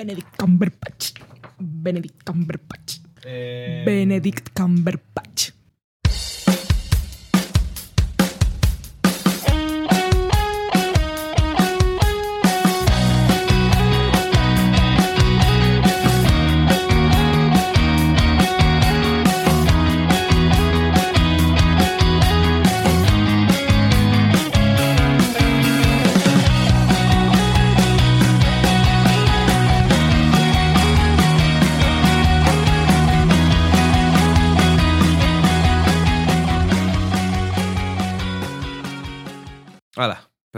Benedict Cumberbatch. Benedict Cumberbatch. Benedict Cumberbatch.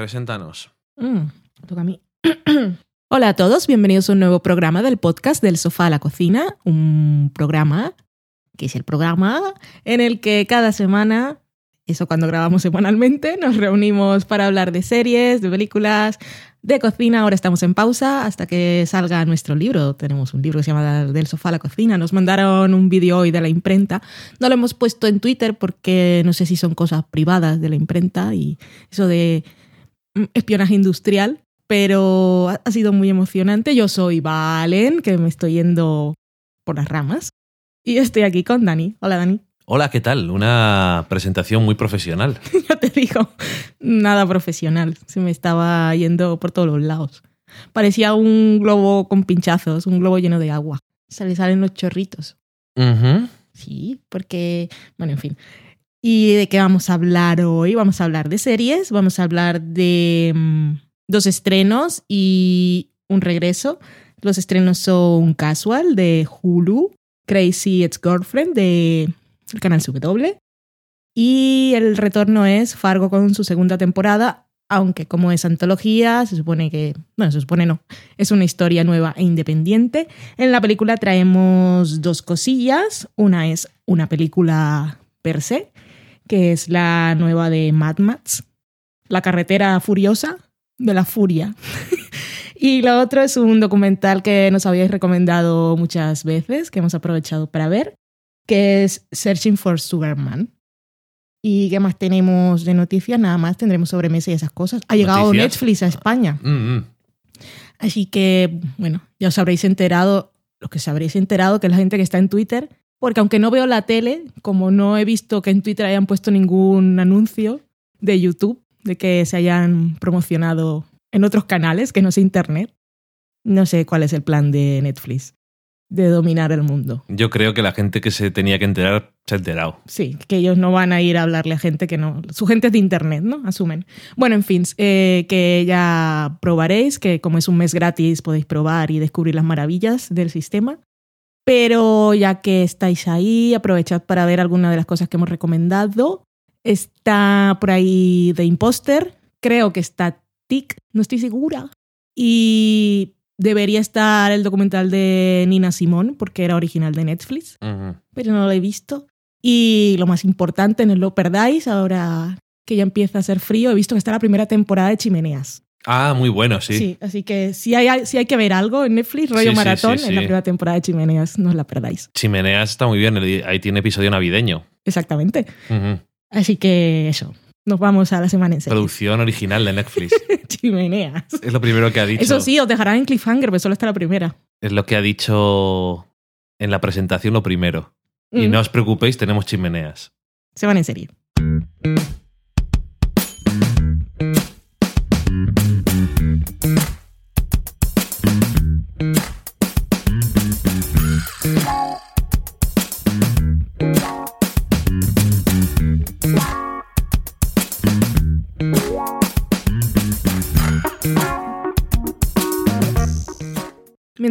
Preséntanos. Mm, toca a mí. Hola a todos, bienvenidos a un nuevo programa del podcast del sofá a la cocina, un programa que es el programa en el que cada semana, eso cuando grabamos semanalmente, nos reunimos para hablar de series, de películas, de cocina. Ahora estamos en pausa hasta que salga nuestro libro. Tenemos un libro que se llama Del sofá a la cocina. Nos mandaron un vídeo hoy de la imprenta. No lo hemos puesto en Twitter porque no sé si son cosas privadas de la imprenta y eso de espionaje industrial, pero ha sido muy emocionante. Yo soy Valen, que me estoy yendo por las ramas. Y estoy aquí con Dani. Hola, Dani. Hola, ¿qué tal? Una presentación muy profesional. Ya te digo, nada profesional. Se me estaba yendo por todos los lados. Parecía un globo con pinchazos, un globo lleno de agua. Se le salen los chorritos. Sí, porque, bueno, en fin. ¿Y de qué vamos a hablar hoy? Vamos a hablar de series, vamos a hablar de mm, dos estrenos y un regreso. Los estrenos son Casual de Hulu, Crazy Ex Girlfriend de el canal CW y el retorno es Fargo con su segunda temporada, aunque como es antología, se supone que, bueno, se supone no, es una historia nueva e independiente. En la película traemos dos cosillas. Una es una película per se, que es la nueva de Mad Max, La carretera furiosa de la furia. y lo otro es un documental que nos habíais recomendado muchas veces, que hemos aprovechado para ver, que es Searching for Sugarman. ¿Y qué más tenemos de noticias? Nada más tendremos sobremesa y esas cosas. Ha llegado ¿Noticias? Netflix a España. Mm, mm. Así que, bueno, ya os habréis enterado, lo que os habréis enterado, que la gente que está en Twitter, porque aunque no veo la tele, como no he visto que en Twitter hayan puesto ningún anuncio de YouTube, de que se hayan promocionado en otros canales que no sea Internet, no sé cuál es el plan de Netflix de dominar el mundo. Yo creo que la gente que se tenía que enterar se ha enterado. Sí, que ellos no van a ir a hablarle a gente que no. Su gente es de internet, ¿no? Asumen. Bueno, en fin, eh, que ya probaréis, que como es un mes gratis podéis probar y descubrir las maravillas del sistema. Pero ya que estáis ahí, aprovechad para ver alguna de las cosas que hemos recomendado. Está por ahí The Imposter, creo que está Tic, no estoy segura. Y debería estar el documental de Nina Simón, porque era original de Netflix pero no lo he visto. Y lo más importante, no lo perdáis, ahora que ya empieza a ser frío, he visto que está la primera temporada de Chimeneas. Ah, muy bueno, sí. Sí, así que si hay, si hay que ver algo en Netflix, rollo Sí, sí, maratón, sí, en la sí. primera temporada de Chimeneas, no os la perdáis. Chimeneas está muy bien, ahí tiene episodio navideño. Exactamente. Así que eso, nos vamos a la semana en serio. Producción original de Netflix. Chimeneas. es lo primero que ha dicho. Eso sí, os dejarán en cliffhanger, pero solo está la primera. Es lo que ha dicho en la presentación lo primero. Y Mm, no os preocupéis, tenemos chimeneas. Se van en serie.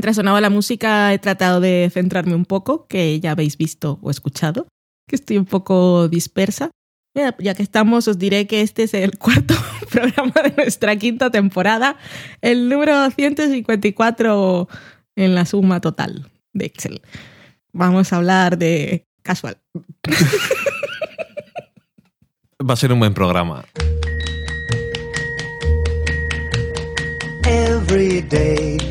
Mientras sonaba la música he tratado de centrarme un poco, que ya habéis visto o escuchado, que estoy un poco dispersa. Mira, ya que estamos, os diré que este es el cuarto programa de nuestra quinta temporada, el número 154 en la suma total de Excel. Vamos a hablar de casual. Va a ser un buen programa. Every day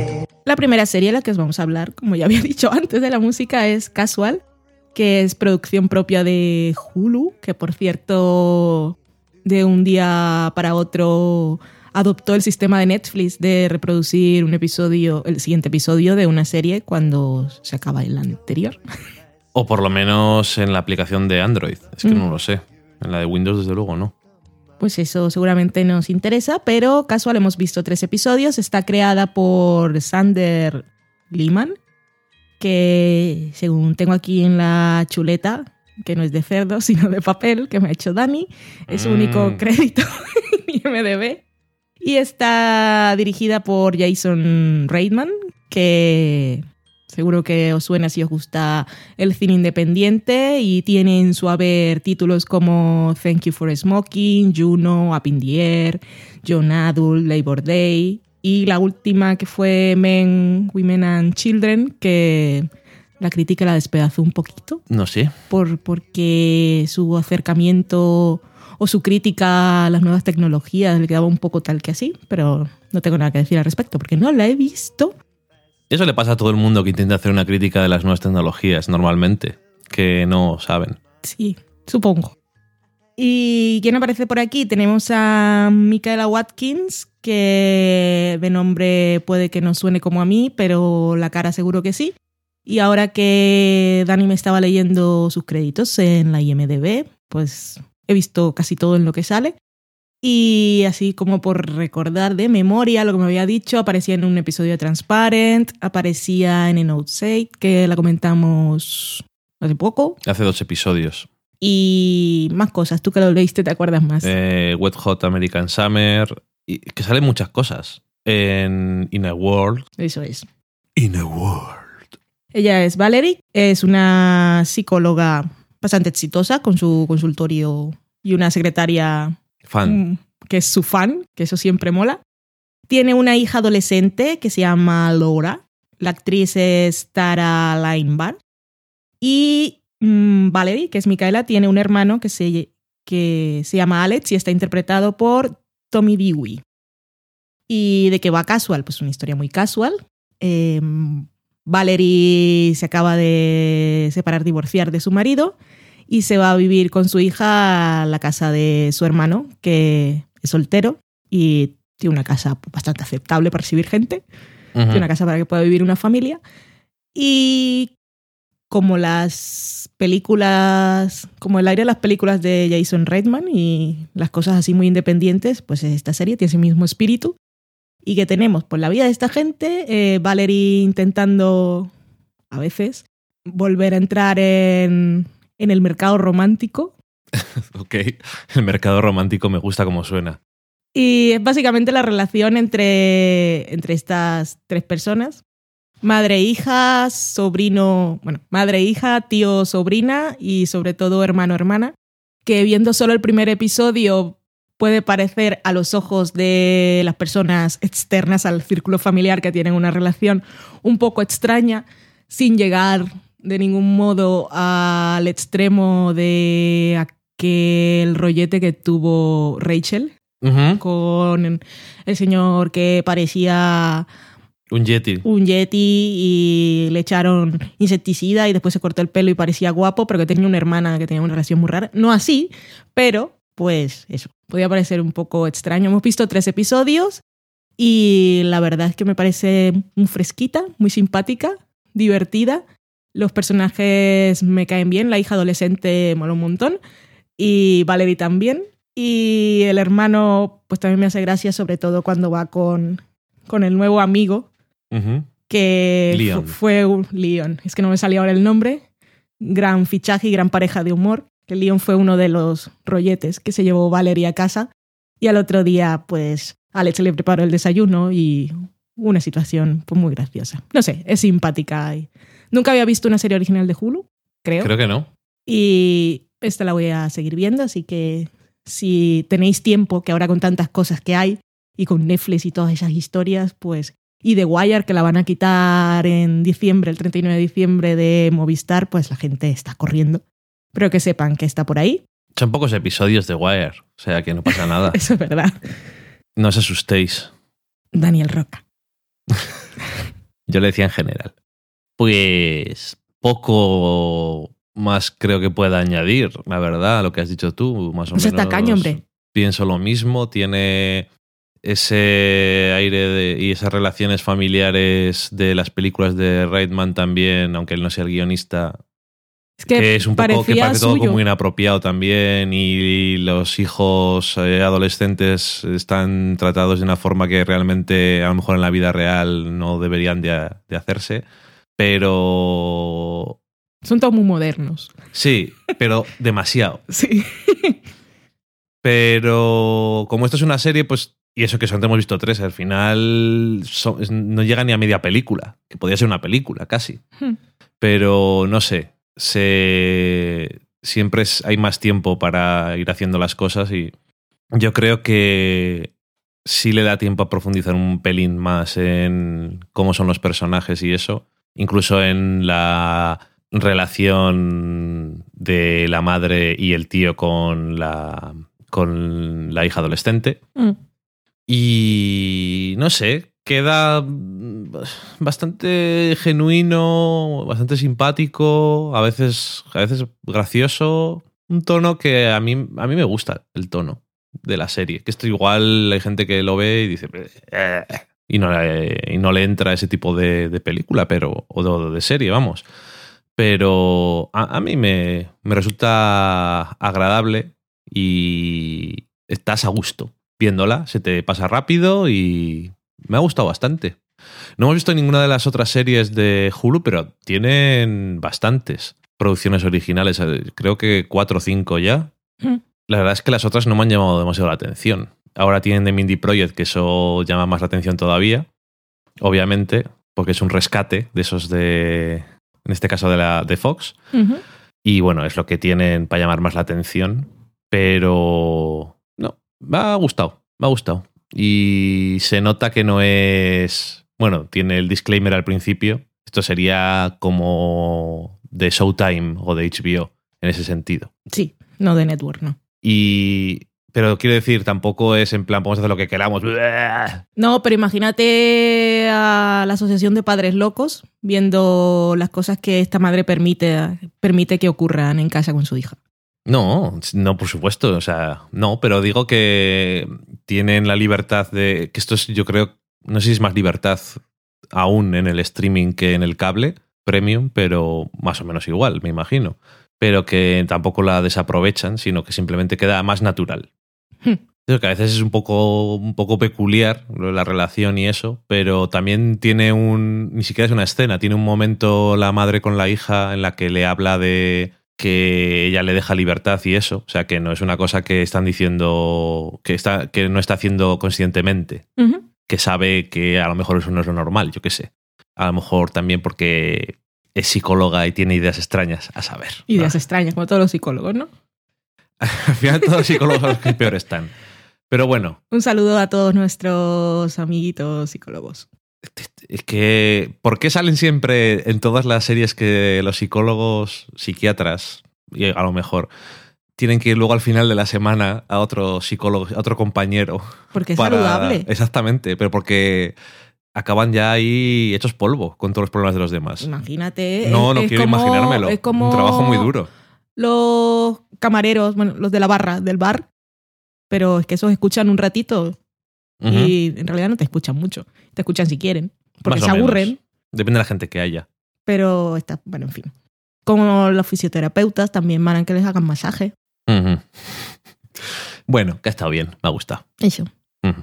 La primera serie de la que os vamos a hablar, como ya había dicho antes de la música, es Casual, que es producción propia de Hulu, que por cierto, de un día para otro adoptó el sistema de Netflix de reproducir un episodio, el siguiente episodio de una serie cuando se acaba el anterior. O por lo menos en la aplicación de Android. Es que Mm. no lo sé. En la de Windows, desde luego, no. Pues eso seguramente nos interesa, pero casual hemos visto tres episodios. Está creada por Sander Lehman, que según tengo aquí en la chuleta, que no es de cerdo, sino de papel, que me ha hecho Dani, es su Mm. único crédito en IMDb. Y está dirigida por Jason Reitman, que seguro que os suena si os gusta el cine independiente y tiene en su haber títulos como Thank You for Smoking, Juno, Up in the Air, John Adult, Labor Day y la última que fue Men, Women and Children, que la crítica la despedazó un poquito No sé. por, porque su acercamiento o su crítica a las nuevas tecnologías le quedaba un poco tal que así, pero no tengo nada que decir al respecto porque no la he visto. Eso le pasa a todo el mundo que intenta hacer una crítica de las nuevas tecnologías normalmente, que no saben. Sí, supongo. ¿Y quién aparece por aquí? Tenemos a Michaela Watkins, que de nombre puede que no suene como a mí, pero la cara seguro que sí. Y ahora que Dani me estaba leyendo sus créditos en la IMDB, pues he visto casi todo en lo que sale. Y así como por recordar de memoria lo que me había dicho, aparecía en un episodio de Transparent, aparecía en En Outside, que la comentamos hace poco, Hace dos episodios. y más cosas. Tú que lo leíste te acuerdas más. Eh, Wet Hot American Summer. Y que salen muchas cosas. En In a World. Eso es. In a World. Ella es Valerie, es una psicóloga bastante exitosa con su consultorio y una secretaria Fan. mm, que es su fan, que eso siempre mola. Tiene una hija adolescente que se llama Laura. La actriz es Tara Linebar. Y mm, Valerie, que es Micaela, tiene un hermano que se, que se llama Alex y está interpretado por Tommy Dewey. ¿Y de qué va casual? Pues una historia muy casual. Eh, Valerie se acaba de separar, divorciar de su marido y se va a vivir con su hija a la casa de su hermano, que es soltero y tiene una casa bastante aceptable para recibir gente. Tiene una casa para que pueda vivir una familia. Y como las películas, como el aire de las películas de Jason Reitman y las cosas así muy independientes, pues esta serie tiene ese mismo espíritu. Y que tenemos por la vida de esta gente, eh, Valerie intentando a veces volver a entrar en, en el mercado romántico. Ok. El mercado romántico me gusta como suena. Y es básicamente la relación entre, entre estas tres personas. Madre, hija, sobrino, bueno, madre, hija, tío, sobrina y sobre todo hermano, hermana, que viendo solo el primer episodio puede parecer a los ojos de las personas externas al círculo familiar que tienen una relación un poco extraña, sin llegar de ningún modo al extremo de aquel rollete que tuvo Rachel con el señor que parecía Un Yeti. un yeti y le echaron insecticida y después se cortó el pelo y parecía guapo, pero que tenía una hermana que tenía una relación muy rara. No así, pero pues eso, podía parecer un poco extraño. Hemos visto tres episodios y la verdad es que me parece muy fresquita, muy simpática, divertida. Los personajes me caen bien, la hija adolescente mola un montón y Valerie también. Y el hermano pues también me hace gracia, sobre todo cuando va con, con el nuevo amigo Ujú. que Leon. fu- fue un Leon. Es que no me salía ahora el nombre. Gran fichaje y gran pareja de humor. Que Leon fue uno de los rolletes que se llevó Valerie a casa. Y al otro día, pues, Alex le preparó el desayuno y una situación pues, muy graciosa. No sé, es simpática. y- Nunca había visto una serie original de Hulu, creo. Creo que no. Y esta la voy a seguir viendo, así que si tenéis tiempo, que ahora con tantas cosas que hay y con Netflix y todas esas historias, pues y The Wire, que la van a quitar en diciembre, el 39 de diciembre de Movistar, pues la gente está corriendo. Pero que sepan que está por ahí. Son pocos episodios de Wire, o sea que no pasa nada. Eso es verdad. No os asustéis. Daniel Roca. Yo le decía en general. Pues poco más creo que pueda añadir, la verdad, a lo que has dicho tú, más o Pues menos. está caño, hombre. Pienso lo mismo, tiene ese aire de- y esas relaciones familiares de las películas de Reitman también, aunque él no sea el guionista, Es que, que es un poco que parece todo como muy inapropiado también y los hijos eh, adolescentes están tratados de una forma que realmente a lo mejor en la vida real no deberían de, de hacerse pero Son todos muy modernos. sí pero demasiado Sí. pero como esto es una serie pues y eso que solamente hemos visto tres al final son- no llega ni a media película que podría ser una película casi Hmm. pero no sé, se siempre es- hay más tiempo para ir haciendo las cosas y yo creo que sí le da tiempo a profundizar un pelín más en cómo son los personajes y eso, incluso en la relación de la madre y el tío con la con la hija adolescente. Mm. Y no sé, queda bastante genuino, bastante simpático, a veces, a veces gracioso. Un tono que a mí, a mí me gusta, el tono de la serie. Que esto igual hay gente que lo ve y dice. "Eh", y, no, le- y no le entra ese tipo de, de película, pero. O de, de serie, vamos. Pero a, a mí me, me resulta agradable y estás a gusto viéndola, se te pasa rápido y me ha gustado bastante. No hemos visto ninguna de las otras series de Hulu, pero tienen bastantes producciones originales, eh, creo que cuatro o cinco ya. Mm. La verdad es que las otras no me han llamado demasiado la atención. Ahora tienen The Mindy Project, que eso llama más la atención todavía, obviamente, porque es un rescate de esos de, en este caso de la de Fox. Y bueno, es lo que tienen para llamar más la atención. Pero no, me ha gustado, me ha gustado. Y se nota que no es. Bueno, tiene el disclaimer al principio. Esto sería como de Showtime o de HBO en ese sentido. Sí, no de network, no. Y. Pero quiero decir, tampoco es en plan, podemos hacer lo que queramos. No, pero imagínate a la Asociación de Padres Locos viendo las cosas que esta madre permite, permite que ocurran en casa con su hija. No, no, por supuesto. O sea, no, pero digo que tienen la libertad de. Que esto es, yo creo, no sé si es más libertad aún en el streaming que en el cable premium, pero más o menos igual, me imagino. Pero que tampoco la desaprovechan, sino que simplemente queda más natural. Creo que a veces es un poco, un poco peculiar la relación y eso, pero también tiene un. Ni siquiera es una escena, tiene un momento la madre con la hija en la que le habla de que ella le deja libertad y eso. O sea, que no es una cosa que están diciendo. que, está, que no está haciendo conscientemente. Que sabe que a lo mejor eso no es lo normal, yo qué sé. A lo mejor también porque es psicóloga y tiene ideas extrañas, a saber. Ideas extrañas, como todos los psicólogos, ¿no? Al final todos los psicólogos son los que peor están. Pero bueno, Un saludo a todos nuestros amiguitos psicólogos. es que ¿por qué salen siempre en todas las series que los psicólogos, psiquiatras, y a lo mejor, tienen que ir luego al final de la semana a otro psicólogo, a otro compañero? Porque es para- saludable. Exactamente, pero porque acaban ya ahí hechos polvo con todos los problemas de los demás. Imagínate. No, es- no es quiero como- imaginármelo. Es como Un trabajo muy duro. Los camareros, bueno, los de la barra, del bar. Pero es que esos escuchan un ratito y en realidad no te escuchan mucho. Te escuchan si quieren. Porque Más se menos. aburren. Depende de la gente que haya. Pero está, bueno, en fin. Como los fisioterapeutas también van a que les hagan masaje. Bueno, que ha estado bien, me ha gustado. Eso.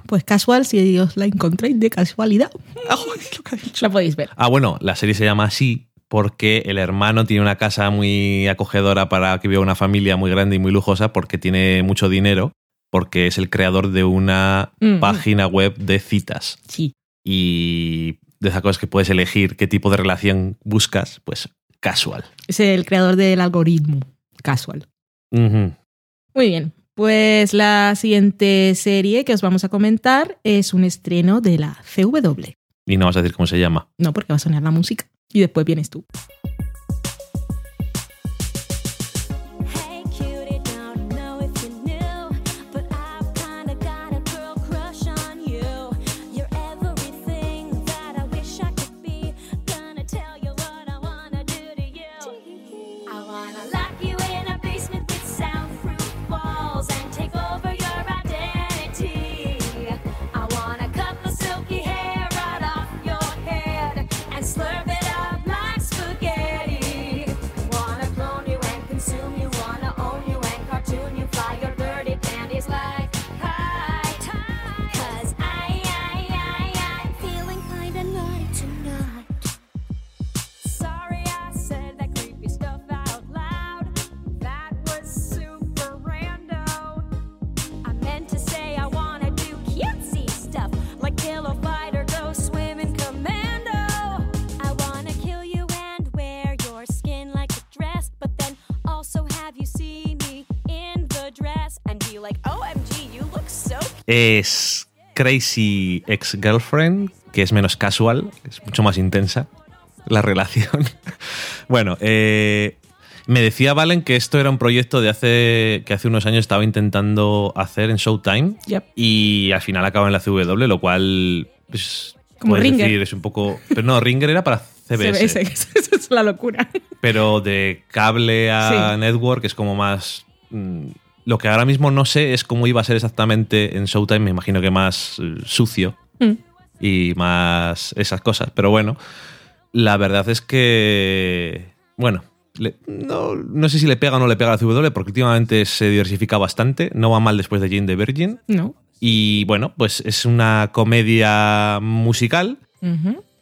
Pues casual, si os la encontréis de casualidad, la podéis ver. Ah, bueno, la serie se llama así porque el hermano tiene una casa muy acogedora para que viva una familia muy grande y muy lujosa porque tiene mucho dinero, porque es el creador de una Mm. página web de citas. Sí. Y de esas cosas que puedes elegir qué tipo de relación buscas, pues casual. Es el creador del algoritmo. Casual. Muy bien. Pues la siguiente serie que os vamos a comentar es un estreno de la CW. Y no vas a decir cómo se llama. No, porque va a sonar la música. Y después vienes tú. Es Crazy Ex-Girlfriend, que es menos casual, es mucho más intensa la relación. bueno, eh, me decía Valen que esto era un proyecto de hace que hace unos años estaba intentando hacer en Showtime Yep. y al final acaba en la CW, lo cual pues, Como Ringer. decir, es un poco... Pero no, Ringer era para CBS. CBS, eso es la locura. Pero de cable a Sí. network es como más. Lo que ahora mismo no sé es cómo iba a ser exactamente en Showtime. Me imagino que más eh, sucio Mm. y más esas cosas. Pero bueno, la verdad es que. Bueno, le- no, no sé si le pega o no le pega a la CW porque últimamente se diversifica bastante. No va mal después de Jane the Virgin. No. Y bueno, pues es una comedia musical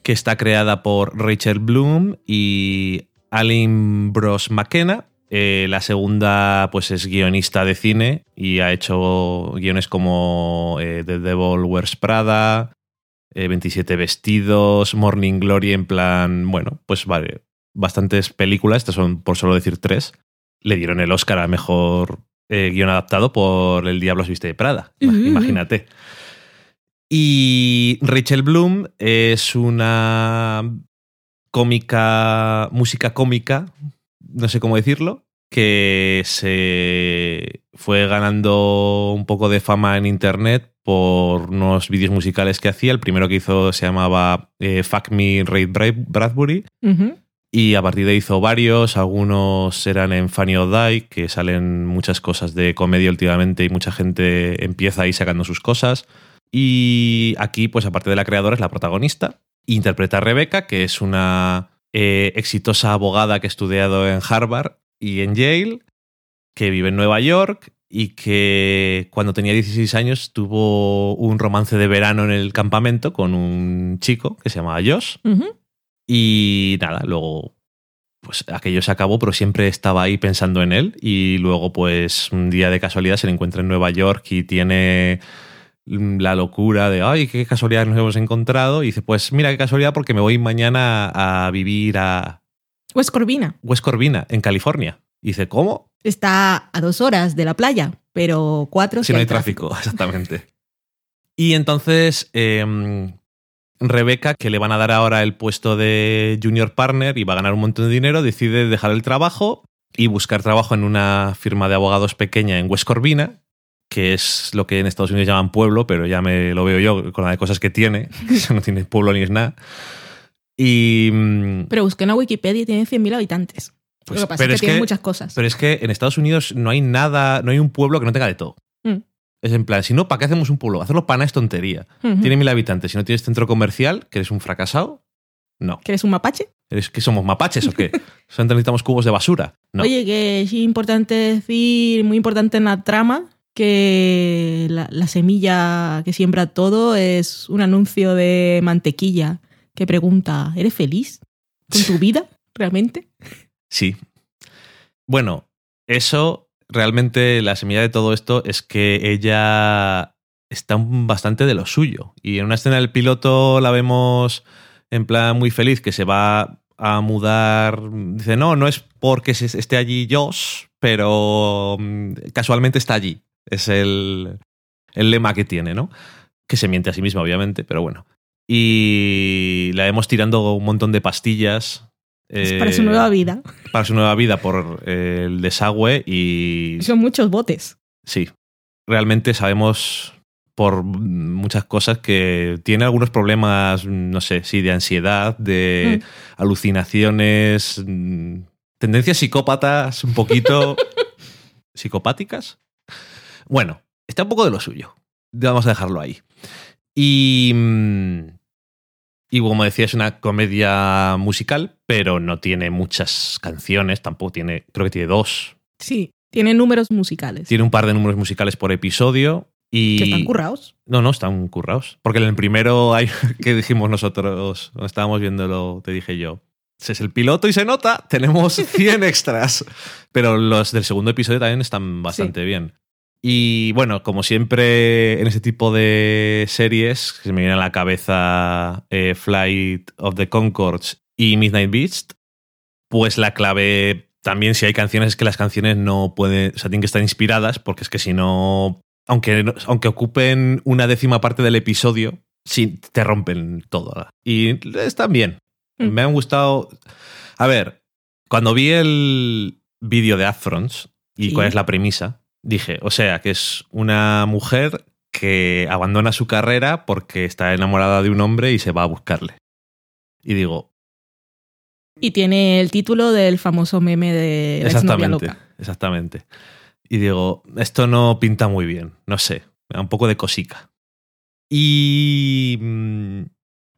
que está creada por Rachel Bloom y Aline Bros McKenna. Eh, la segunda, pues es guionista de cine y ha hecho guiones como eh, The Devil Wears Prada, eh, 27 vestidos, Morning Glory, en plan, bueno, pues vale, bastantes películas, estas son por solo decir tres. Le dieron el Oscar a mejor eh, guion adaptado por El Diablo se viste de Prada, imagínate. Y Rachel Bloom es una cómica, música cómica, no sé cómo decirlo, que se fue ganando un poco de fama en internet por unos vídeos musicales que hacía. El primero que hizo se llamaba eh, Fuck Me Ray Bra- Bradbury. Y a partir de ahí hizo varios, algunos eran en Funny or Die, que salen muchas cosas de comedia últimamente y mucha gente empieza ahí sacando sus cosas. Y aquí, pues aparte de la creadora, es la protagonista. Interpreta a Rebecca, que es una eh, exitosa abogada que ha estudiado en Harvard y en Yale, que vive en Nueva York y que cuando tenía 16 años tuvo un romance de verano en el campamento con un chico que se llamaba Josh. Y nada, luego pues aquello se acabó, pero siempre estaba ahí pensando en él. Y luego, pues, un día de casualidad se le encuentra en Nueva York y tiene la locura de, ay, qué casualidad nos hemos encontrado. Y dice, pues mira qué casualidad porque me voy mañana a vivir a West Corvina. West Corvina, en California. Y dice, ¿cómo? Está a dos horas de la playa, pero cuatro Si no hay tráfico, exactamente. Y entonces em, Rebeca, que le van a dar ahora el puesto de junior partner y va a ganar un montón de dinero, decide dejar el trabajo y buscar trabajo en una firma de abogados pequeña en West Corvina, que es lo que en Estados Unidos llaman pueblo, pero ya me lo veo yo con la de cosas que tiene. Eso no tiene pueblo ni es nada. Y. mm, Pero busqué en la Wikipedia y tiene 100.000 habitantes. Pues, Lo que pasa pero es que tiene muchas cosas. Pero es que en Estados Unidos no hay nada, no hay un pueblo que no tenga de todo. Mm. Es en plan, si no, ¿para qué hacemos un pueblo? Hacerlo para nada es tontería. Tiene mil habitantes. Si no tienes centro comercial, que eres un fracasado, no. ¿Que eres un mapache? ¿Eres que somos mapaches o qué? Solamente necesitamos cubos de basura. No. Oye, que es importante decir, muy importante en la trama, que la, la semilla que siembra todo es un anuncio de mantequilla que pregunta, ¿eres feliz con tu vida realmente? Sí. Bueno, eso realmente la semilla de todo esto es que ella está bastante de lo suyo. Y en una escena del piloto la vemos en plan muy feliz que se va a mudar. Dice, no, no es porque esté allí Josh, pero mm, casualmente está allí. Es el, el lema que tiene, ¿no? Que se miente a sí misma, obviamente, pero bueno. Y la hemos tirando un montón de pastillas. Es eh, para su nueva vida. Para su nueva vida por eh, el desagüe y Son muchos botes. sí, realmente sabemos por muchas cosas que tiene algunos problemas, no sé, sí, de ansiedad, de alucinaciones, mm, tendencias psicópatas, un poquito psicopáticas. Bueno, está un poco de lo suyo. Vamos a dejarlo ahí. Y, mm, y como decía, es una comedia musical, pero no tiene muchas canciones, tampoco tiene, creo que tiene dos. Sí, tiene números musicales. Tiene un par de números musicales por episodio. Y Que están currados. no, no, están currados. Porque en el primero hay, que dijimos nosotros, cuando estábamos viéndolo, te dije yo. Es el piloto y se nota, tenemos 100 extras. Pero los del segundo episodio también están bastante bien. Y bueno, como siempre en ese tipo de series, que se me viene a la cabeza eh, Flight of the Concords y Midnight Beast, pues la clave también si hay canciones es que las canciones no pueden, o sea, tienen que estar inspiradas, porque es que si no, aunque, aunque ocupen una décima parte del episodio, sí, te rompen todo. Y están bien. Mm. Me han gustado. A ver, cuando vi el vídeo de Afrons y Sí. cuál es la premisa, dije, o sea, que es una mujer que abandona su carrera porque está enamorada de un hombre y se va a buscarle. Y digo, Y tiene el título del famoso meme de la exactamente, loca. exactamente. Y digo, esto no pinta muy bien, no sé, me da un poco de cosica. Y mm,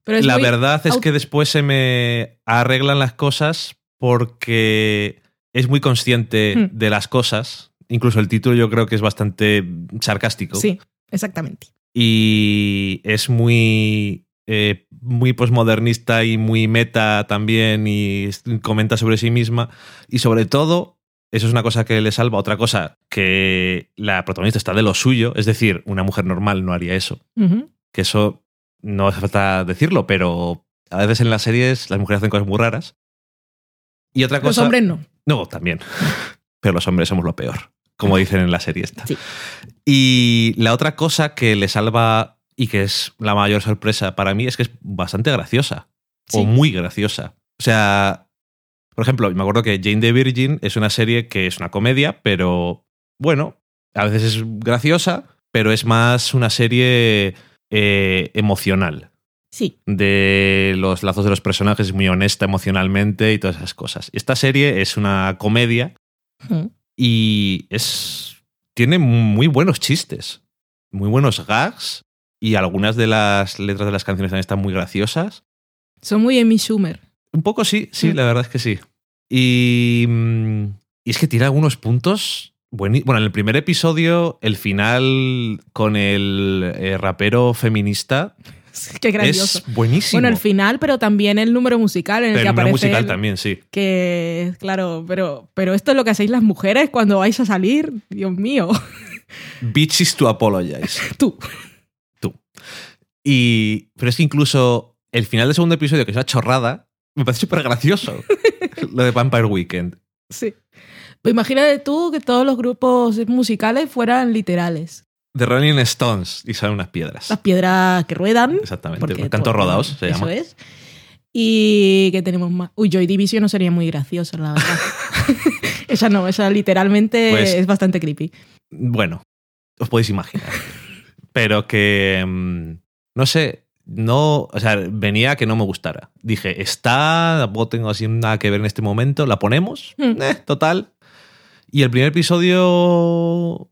Pero la verdad es que después se me arreglan las cosas porque es muy consciente Hmm. de las cosas. Incluso el título yo creo que es bastante sarcástico. Sí, exactamente. Y es muy, eh, muy posmodernista y muy meta también y comenta sobre sí misma. Y sobre todo, eso es una cosa que le salva. Otra cosa, que la protagonista está de lo suyo. Es decir, una mujer normal no haría eso que eso no hace falta decirlo, pero a veces en las series las mujeres hacen cosas muy raras. Y otra Los cosa. hombres no. No, también. Pero los hombres somos lo peor, como dicen en la serie esta. Sí. Y la otra cosa que le salva y que es la mayor sorpresa para mí es que es bastante graciosa. O muy graciosa. O sea, por ejemplo, me acuerdo que Jane the Virgin es una serie que es una comedia, pero bueno, a veces es graciosa, pero es más una serie eh, emocional Sí, de los lazos de los personajes, es muy honesta emocionalmente y todas esas cosas. Esta serie es una comedia. Y es tiene muy buenos chistes, muy buenos gags y algunas de las letras de las canciones también están muy graciosas. son muy Amy Schumer. Un poco sí, sí, Mm. la verdad es que sí. Y, mm, y es que tiene algunos puntos. Bueno, en el primer episodio, el final con el eh, rapero feminista Qué grandioso. es buenísimo. Bueno, el final, pero también el número musical en el que el número aparece musical él, también, sí. Que, claro, pero, pero esto es lo que hacéis las mujeres cuando vais a salir. Dios mío. Bitches to apologize. Tú. Y, pero es que incluso el final del segundo episodio, que es una chorrada, me parece súper gracioso. lo de Vampire Weekend. Sí. Pues imagínate tú que todos los grupos musicales fueran literales. The Rolling Stones y salen unas piedras. Las piedras que ruedan. Exactamente. Porque Cantos rodados se eso llama. es. Y que tenemos más. Uy, Joy Division no sería muy graciosa, la verdad. esa no, esa literalmente Pues- es bastante creepy. Bueno, os podéis imaginar. Pero que. mm, No sé. No. O sea, venía que no me gustara. Dije, está. Tampoco tengo así nada que ver en este momento. ¿La ponemos? Hmm. Eh, total. Y el primer episodio.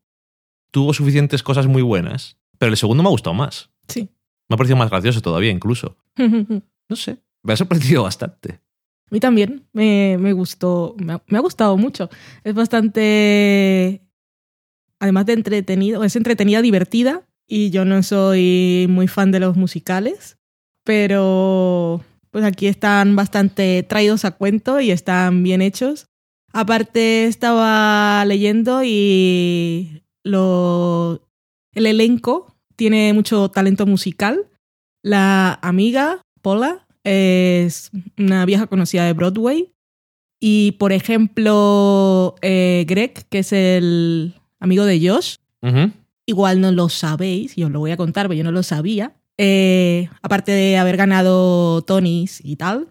Tuvo suficientes cosas muy buenas. Pero el segundo me ha gustado más. Sí. Me ha parecido más gracioso todavía, incluso. A No sé. Me ha sorprendido bastante. mí también me, me gustó, me ha, me ha gustado mucho. Es bastante, además de entretenido, es entretenida, divertida. Y yo no soy muy fan de los musicales, pero pues aquí están bastante traídos a cuento y están bien hechos. Aparte estaba leyendo y lo, el elenco tiene mucho talento musical. La amiga, Paula, es una vieja conocida de Broadway. Y, por ejemplo, eh, Greg, que es el amigo de Josh, igual no lo sabéis, y os lo voy a contar, pero yo no lo sabía, eh, aparte de haber ganado Tonys y tal,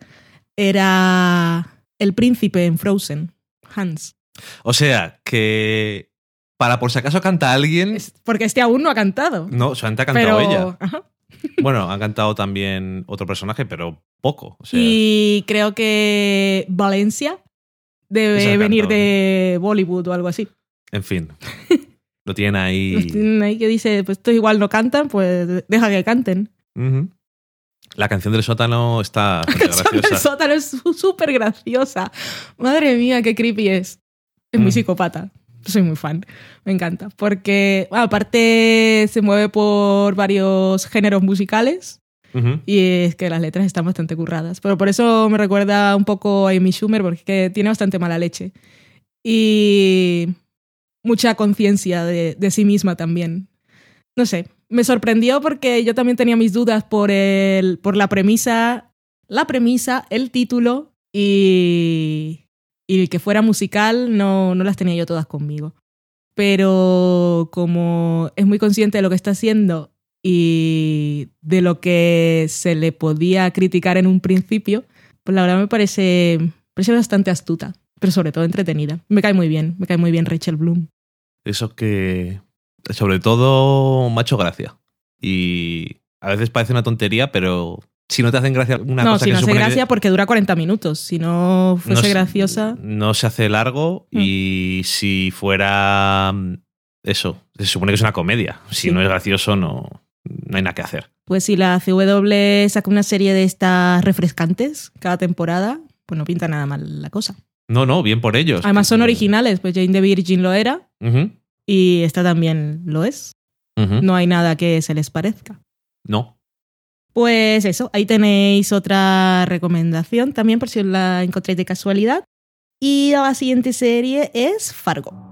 era el príncipe en Frozen, Hans. O sea, que para por si acaso canta alguien. Es- porque este aún no ha cantado. No, solamente ha cantado pero, ella. Ajá. Bueno, ha cantado también otro personaje, pero poco. O sea, Y creo que Valencia debe venir cantado, de Bollywood o algo así. En fin. Lo tienen ahí. tienen ahí que dice, pues estos igual no cantan, pues deja que canten. La canción del sótano está bastante Canción del graciosa. sótano es súper graciosa. Madre mía, qué creepy es. Es muy Mm. psicópata. Soy muy fan. Me encanta. Porque, bueno, aparte, se mueve por varios géneros musicales. Ujú. Y es que las letras están bastante curradas. Pero por eso me recuerda un poco a Amy Schumer, porque es que tiene bastante mala leche. Y mucha conciencia de, de sí misma también. No sé, me sorprendió porque yo también tenía mis dudas por, el, por la premisa, la premisa, el título y, y que fuera musical no, no las tenía yo todas conmigo. Pero como es muy consciente de lo que está haciendo y de lo que se le podía criticar en un principio, pues la verdad me parece, parece bastante astuta, pero sobre todo entretenida. Me cae muy bien, me cae muy bien Rachel Bloom. Eso que. Sobre todo, macho gracia. Y a veces parece una tontería, pero si no te hacen gracia una no, cosa si que no hace que gracia porque dura 40 minutos. Si no fuese se- graciosa, No se hace largo Mm. y si fuera. mm, Eso, se supone que es una comedia. Si Sí. no es gracioso, no, no hay nada que hacer. pues si la CW saca una serie de estas refrescantes cada temporada, pues no pinta nada mal la cosa. No, no, bien por ellos. Además son originales, pues Jane the Virgin lo era y esta también lo es. No hay nada que se les parezca. No. Pues eso, ahí tenéis otra recomendación también por si os la encontréis de casualidad. Y la siguiente serie es Fargo.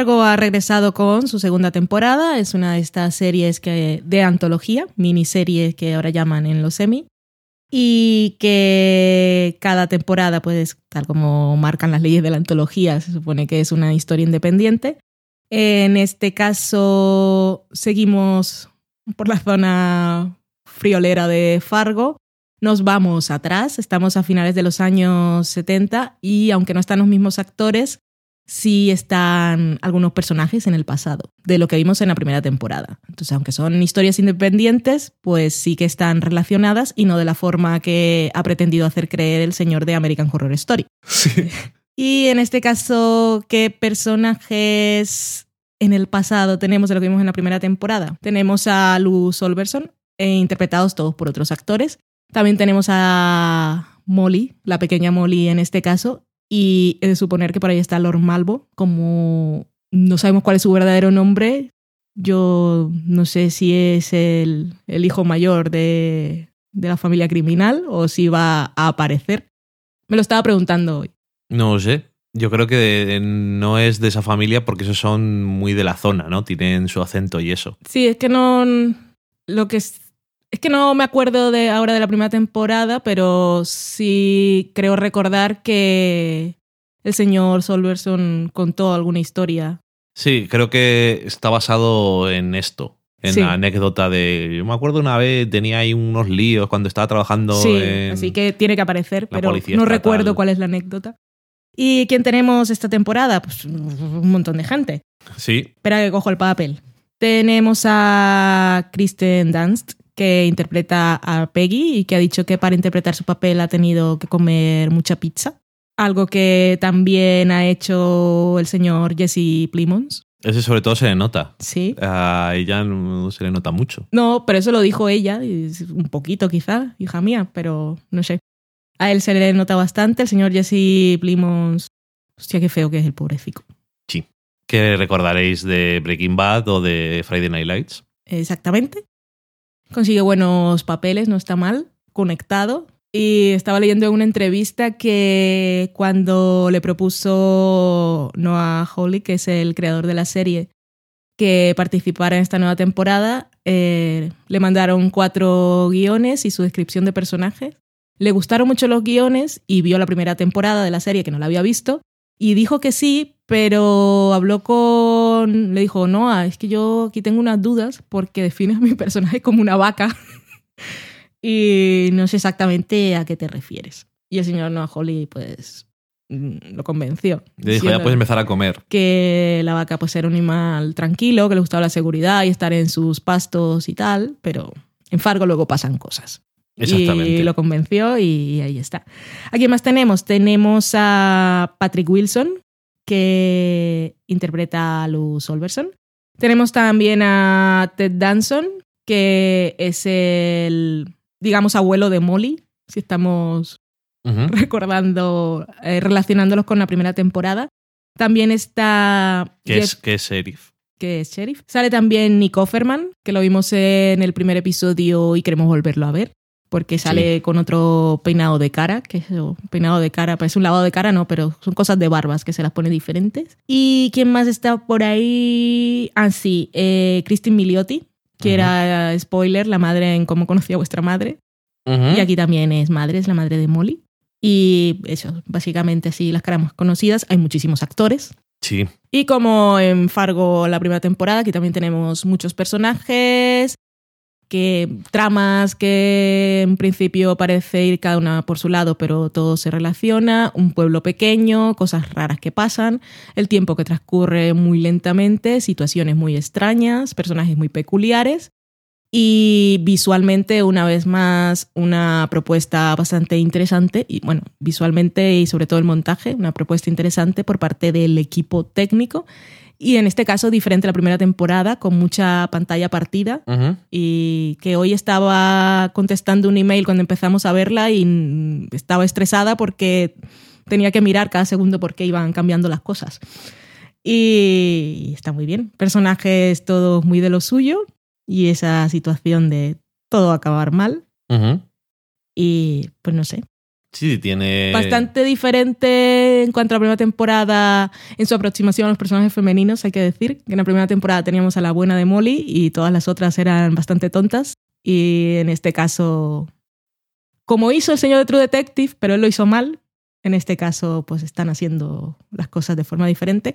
Fargo ha regresado con su segunda temporada. Es una de estas series que, de antología, miniseries que ahora llaman en los semi. Y que cada temporada, pues, tal como marcan las leyes de la antología, se supone que es una historia independiente. En este caso, seguimos por la zona friolera de Fargo. Nos vamos atrás, estamos a finales de los años 70 y aunque no están los mismos actores, sí están algunos personajes en el pasado, de lo que vimos en la primera temporada. Entonces, aunque son historias independientes, pues sí que están relacionadas y no de la forma que ha pretendido hacer creer el señor de American Horror Story. Y en este caso, ¿qué personajes en el pasado tenemos de lo que vimos en la primera temporada? Tenemos a Lou Solverson, eh, interpretados todos por otros actores. También tenemos a Molly, la pequeña Molly en este caso, y he de suponer que por ahí está Lord Malvo, como no sabemos cuál es su verdadero nombre. Yo no sé si es el, el hijo mayor de, de la familia criminal o si va a aparecer. Me lo estaba preguntando hoy. No lo sé. Yo creo que no es de esa familia porque esos son muy de la zona, ¿no? Tienen su acento y eso. Sí, es que no. Lo que es. Que no me acuerdo de ahora de la primera temporada, pero sí creo recordar que el señor Solverson contó alguna historia Sí, creo que está basado en esto. En Sí. la anécdota de. Yo me acuerdo una vez tenía ahí unos líos cuando estaba trabajando Sí, en. así que tiene que aparecer, pero no estatal. recuerdo cuál es la anécdota. ¿Y quién tenemos esta temporada? Pues un montón de gente. Sí, Espera que cojo el papel. Tenemos a Kristen Dunst, que interpreta a Peggy y que ha dicho que para interpretar su papel ha tenido que comer mucha pizza. Algo que también ha hecho el señor Jesse Plimons. ese sobre todo se le nota. Sí. A ella no se le nota mucho. No, pero eso lo dijo ella, un poquito quizá, hija mía, pero no sé. A él se le nota bastante, el señor Jesse Plimons. Hostia, qué feo que es el pobrecito. ¿Qué recordaréis de Breaking Bad o de Friday Night Lights? Exactamente. Consigue buenos papeles, no está mal, conectado. Y estaba leyendo en una entrevista que cuando le propuso Noah Hawley, que es el creador de la serie, que participara en esta nueva temporada, eh, le mandaron cuatro guiones y su descripción de personajes. Le gustaron mucho los guiones y vio la primera temporada de la serie que no la había visto y dijo que sí, pero habló con... Le dijo, Noah, es que yo aquí tengo unas dudas porque defines a mi personaje como una vaca y no sé exactamente a qué te refieres. Y el señor Noah Hawley, pues, mm, lo convenció. Le dijo, ya puedes empezar a comer. que la vaca pues era un animal tranquilo, que le gustaba la seguridad y estar en sus pastos y tal, pero en Fargo luego pasan cosas. Exactamente. Y lo convenció y ahí está. ¿A quién más tenemos? Tenemos a Patrick Wilson, que interpreta a Luz Olverson. Tenemos también a Ted Danson, que es el, digamos, abuelo de Molly, si estamos recordando, eh, relacionándolos con la primera temporada. También está ¿Qué Jeff, es, es sheriff? que es sheriff. Sale también Nick Offerman, que lo vimos en el primer episodio y queremos volverlo a ver, porque sale con otro peinado de cara, que es un peinado de cara, parece un lavado de cara, no, pero son cosas de barbas que se las pone diferentes. ¿Y quién más está por ahí? Ah, sí, eh, Christine Miliotti, que era, spoiler, la madre en Cómo conocí a vuestra madre. Y aquí también es madre, es la madre de Molly. Y eso, básicamente así las caras más conocidas. Hay muchísimos actores. Sí. Y como en Fargo la primera temporada, aquí también tenemos muchos personajes, que tramas que en principio parece ir cada una por su lado, pero todo se relaciona, un pueblo pequeño, cosas raras que pasan, el tiempo que transcurre muy lentamente, situaciones muy extrañas, personajes muy peculiares. Y visualmente, una vez más, una propuesta bastante interesante. Y bueno, visualmente y sobre todo el montaje, una propuesta interesante por parte del equipo técnico. Y en este caso, diferente a la primera temporada, con mucha pantalla partida. Y que hoy estaba contestando un email cuando empezamos a verla y estaba estresada porque tenía que mirar cada segundo por qué iban cambiando las cosas. Y está muy bien. Personajes todos muy de lo suyo y esa situación de todo acabar mal. Y pues no sé. Sí, tiene. Bastante diferente en cuanto a la primera temporada en su aproximación a los personajes femeninos, hay que decir. Que en la primera temporada teníamos a la buena de Molly y todas las otras eran bastante tontas. Y en este caso, como hizo el señor de True Detective, pero él lo hizo mal, en este caso pues están haciendo las cosas de forma diferente.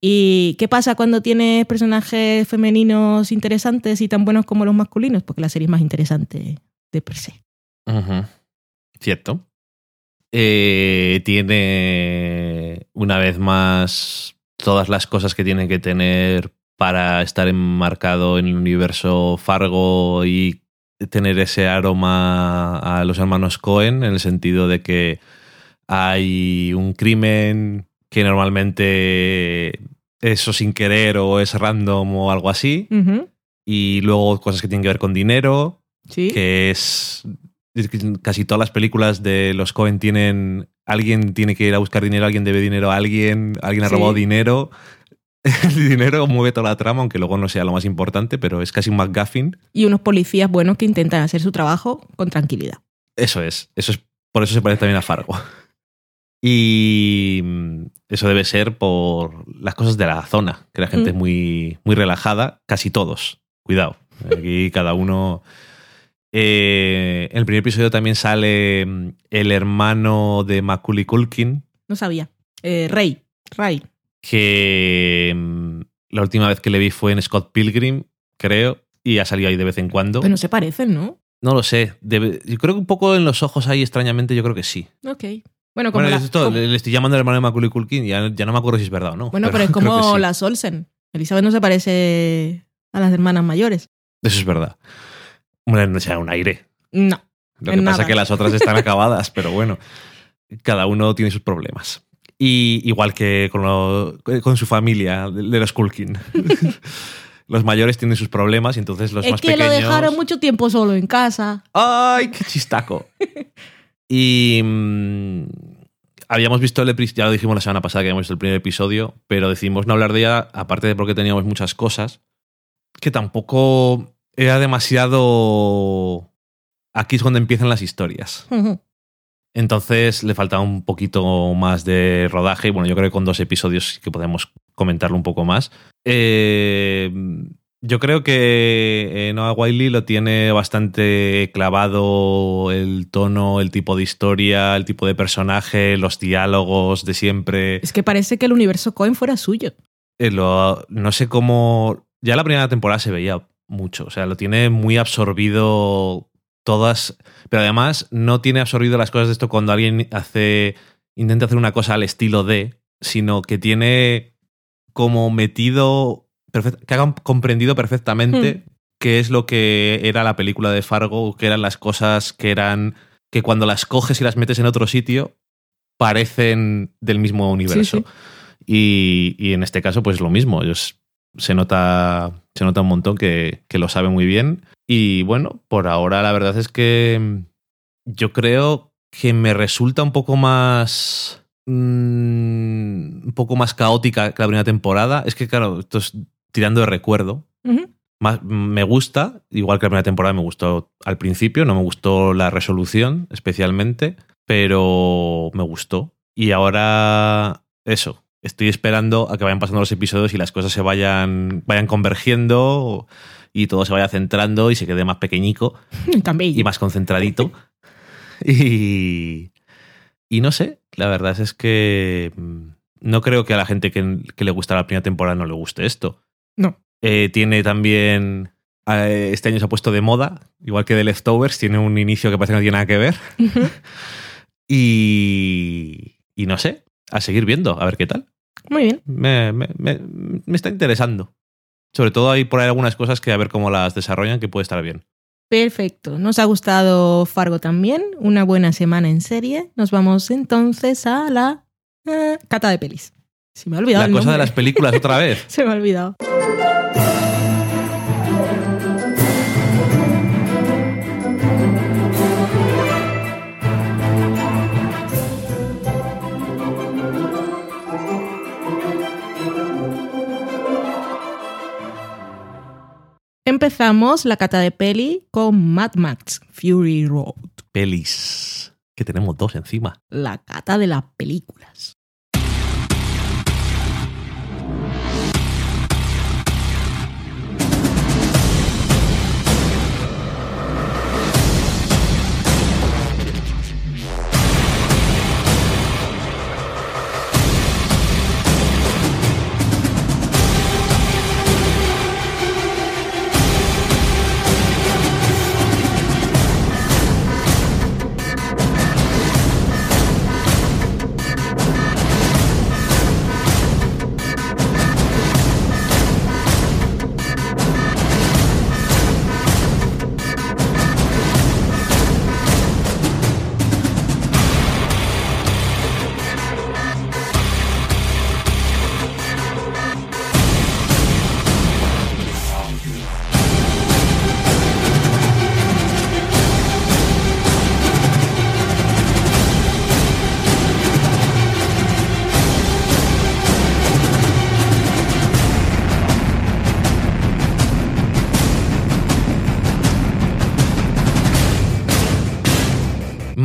¿Y qué pasa cuando tienes personajes femeninos interesantes y tan buenos como los masculinos? Porque la serie es más interesante de per se. Cierto. Eh, tiene una vez más todas las cosas que tiene que tener para estar enmarcado en el universo Fargo y tener ese aroma a los hermanos Cohen en el sentido de que hay un crimen que normalmente eso sin querer o es random o algo así y luego cosas que tienen que ver con dinero Sí. que es casi todas las películas de los Cohen tienen alguien tiene que ir a buscar dinero, alguien debe dinero a alguien, alguien ha Sí. robado dinero. El dinero mueve toda la trama, aunque luego no sea lo más importante, pero es casi un McGuffin. y unos policías buenos que intentan hacer su trabajo con tranquilidad. Eso es, eso es por eso se parece también a Fargo. Y mm, eso debe ser por las cosas de la zona, que la gente Mm. es muy, muy relajada, casi todos. Cuidado, aquí cada uno. Eh, en el primer episodio también sale mm, el hermano de Macaulay Culkin, No sabía. Eh, Rey. Ray. que mm, la última vez que le vi fue en Scott Pilgrim, creo, y ha salido ahí de vez en cuando. Pero no se parecen, ¿no? no lo sé. debe- yo creo que un poco en los ojos ahí, extrañamente, yo creo que sí. Ok. Bueno, como Bueno, la- esto, como- le, estoy llamando el hermano de Macaulay Culkin, ya, ya no me acuerdo si es verdad o no. bueno, pero es como sí. las Olsen. Elizabeth no se parece a las hermanas mayores. Eso es verdad. Hombre, no sea un aire. No. Lo que pasa es que las otras están acabadas, pero bueno, cada uno tiene sus problemas. Y igual que con, lo- con su familia de los Culkin. los mayores tienen sus problemas y entonces los es más que pequeños... lo dejaron mucho tiempo solo en casa. ¡Ay, qué chistaco! y mm, habíamos visto el epi- ya lo dijimos la semana pasada que habíamos visto el primer episodio, pero decidimos no hablar de ella, aparte de porque teníamos muchas cosas, que tampoco era demasiado... Aquí es donde empiezan las historias. Entonces le faltaba un poquito más de rodaje. y Bueno, yo creo que con dos episodios sí que podemos comentarlo un poco más. Eh, yo creo que eh, Noah Wiley lo tiene bastante clavado el tono, el tipo de historia, el tipo de personaje, los diálogos de siempre. Es que parece que el universo Cohen fuera suyo. Eh, lo- no sé cómo. Ya la primera temporada se veía mucho. O sea, lo tiene muy absorbido todas. Pero además no tiene absorbido las cosas de esto cuando alguien hace. intenta hacer una cosa al estilo de. Sino que tiene como metido. perfect- que hagan comprendido perfectamente qué es lo que era la película de Fargo, qué eran las cosas que eran. que cuando las coges y las metes en otro sitio. parecen del mismo universo. sí. Y, y en este caso, pues lo mismo. Ellos, se, nota, se nota un montón que, que lo sabe muy bien. Y bueno, por ahora la verdad es que mm, yo creo que me resulta un poco más. mm, un poco más caótica que la primera temporada. Es que, claro, esto es tirando de recuerdo. Más, me gusta, igual que la primera temporada me gustó al principio, no me gustó la resolución especialmente, pero me gustó. Y ahora eso, estoy esperando a que vayan pasando los episodios y las cosas se vayan, vayan convergiendo y todo se vaya centrando y se quede más pequeñico bello. y más concentradito. y, y no sé, la verdad es que mm, no creo que a la gente que, que le gusta la primera temporada no le guste esto. No. Eh, tiene también. eh, este año se ha puesto de moda, igual que The Leftovers, tiene un inicio que parece que no tiene nada que ver. Y. Y no sé, a seguir viendo, a ver qué tal. Muy bien. Me, me- me- me está interesando. Sobre todo hay por ahí algunas cosas que a ver cómo las desarrollan, que puede estar bien. Perfecto. Nos ha gustado Fargo también. Una buena semana en serie. Nos vamos entonces a la eh, cata de pelis. Se me ha olvidado La el cosa de las películas otra vez. Se me ha olvidado. Empezamos la cata de peli con Mad Max Fury Road. Pelis. Que tenemos dos encima. La cata de las películas.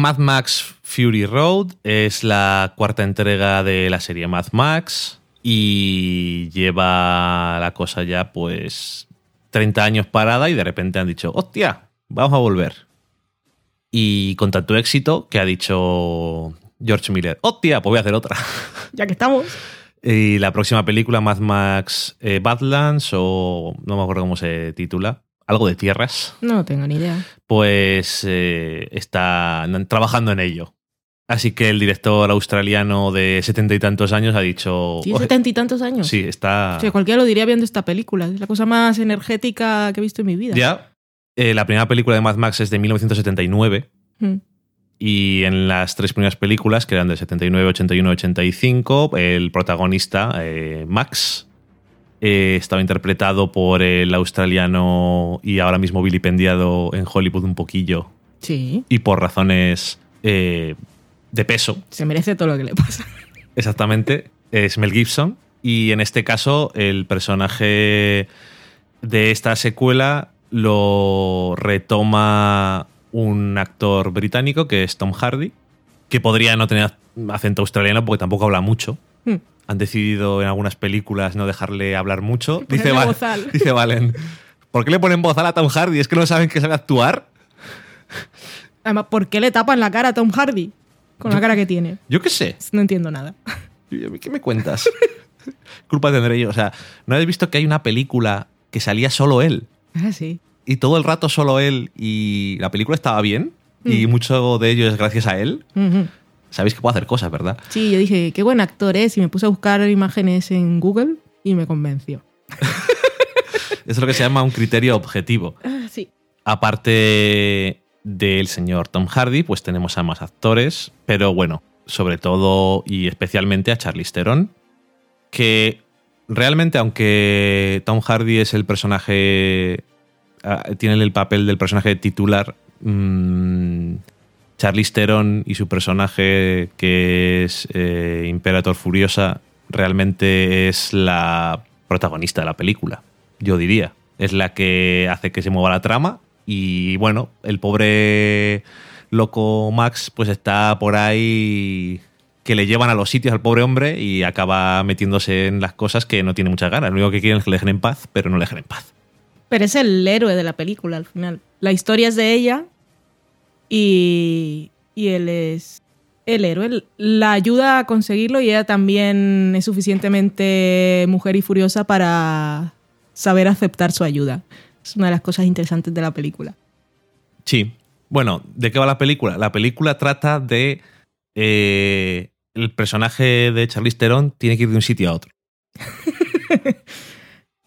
Mad Max Fury Road es la cuarta entrega de la serie Mad Max y lleva la cosa ya pues 30 años parada y de repente han dicho, hostia, vamos a volver. Y con tanto éxito que ha dicho George Miller, hostia, pues voy a hacer otra. Ya que estamos. Y la próxima película, Mad Max eh, Badlands, o no me acuerdo cómo se titula, algo de tierras, No tengo ni idea. pues eh, está trabajando en ello. Así que el director australiano de setenta y tantos años ha dicho... ¿Tiene setenta y tantos años? Sí, está... O sea, cualquiera lo diría viendo esta película. Es la cosa más energética que he visto en mi vida. Ya. Eh, la primera película de Mad Max es de 1979 Mm. y en las tres primeras películas, que eran de 79, 81, 85, el protagonista, eh, Max, eh, estaba interpretado por el australiano y ahora mismo vilipendiado en Hollywood un poquillo Sí. y por razones eh, de peso, Se merece todo lo que le pasa. exactamente, es Mel Gibson. Y en este caso, el personaje de esta secuela lo retoma un actor británico que es Tom Hardy, que podría no tener acento australiano porque tampoco habla mucho. Mm. Han decidido en algunas películas no dejarle hablar mucho. Dice, Val- dice Valen, ¿por qué le ponen voz a Tom Hardy? ¿Es que no saben que sabe actuar? Además, ¿por qué le tapan la cara a Tom Hardy? Con la cara que tiene. Yo qué sé. No entiendo nada. ¿Y a mí ¿Qué me cuentas? Culpa tendré yo. O sea, ¿no habéis visto que hay una película que salía solo él? Ah, sí. Y todo el rato solo él y la película estaba bien y mucho de ello es gracias a él. Ujú. Sabéis que puede hacer cosas, ¿verdad? Sí, yo dije, qué buen actor es. Y me puse a buscar imágenes en Google y me convenció. Eso es lo que se llama un criterio objetivo. Ah, sí. Aparte del señor Tom Hardy, pues tenemos a más actores, pero bueno, sobre todo y especialmente a Charlize Theron, que realmente, aunque Tom Hardy es el personaje, ah, tiene el papel del personaje titular, mm, Charlize Theron y su personaje, que es eh, Imperator Furiosa, realmente es la protagonista de la película, yo diría. Es la que hace que se mueva la trama y bueno, el pobre loco Max pues está por ahí que le llevan a los sitios al pobre hombre y acaba metiéndose en las cosas que no tiene muchas ganas. Lo único que quieren es que le dejen en paz, pero no le dejen en paz. Pero es el héroe de la película al final. La historia es de ella y, y él es el héroe. La ayuda a conseguirlo y ella también es suficientemente mujer y furiosa para saber aceptar su ayuda. Es una de las cosas interesantes de la película. Sí. Bueno, ¿de qué va la película? La película trata de... eh, el personaje de Charlize Theron tiene que ir de un sitio a otro.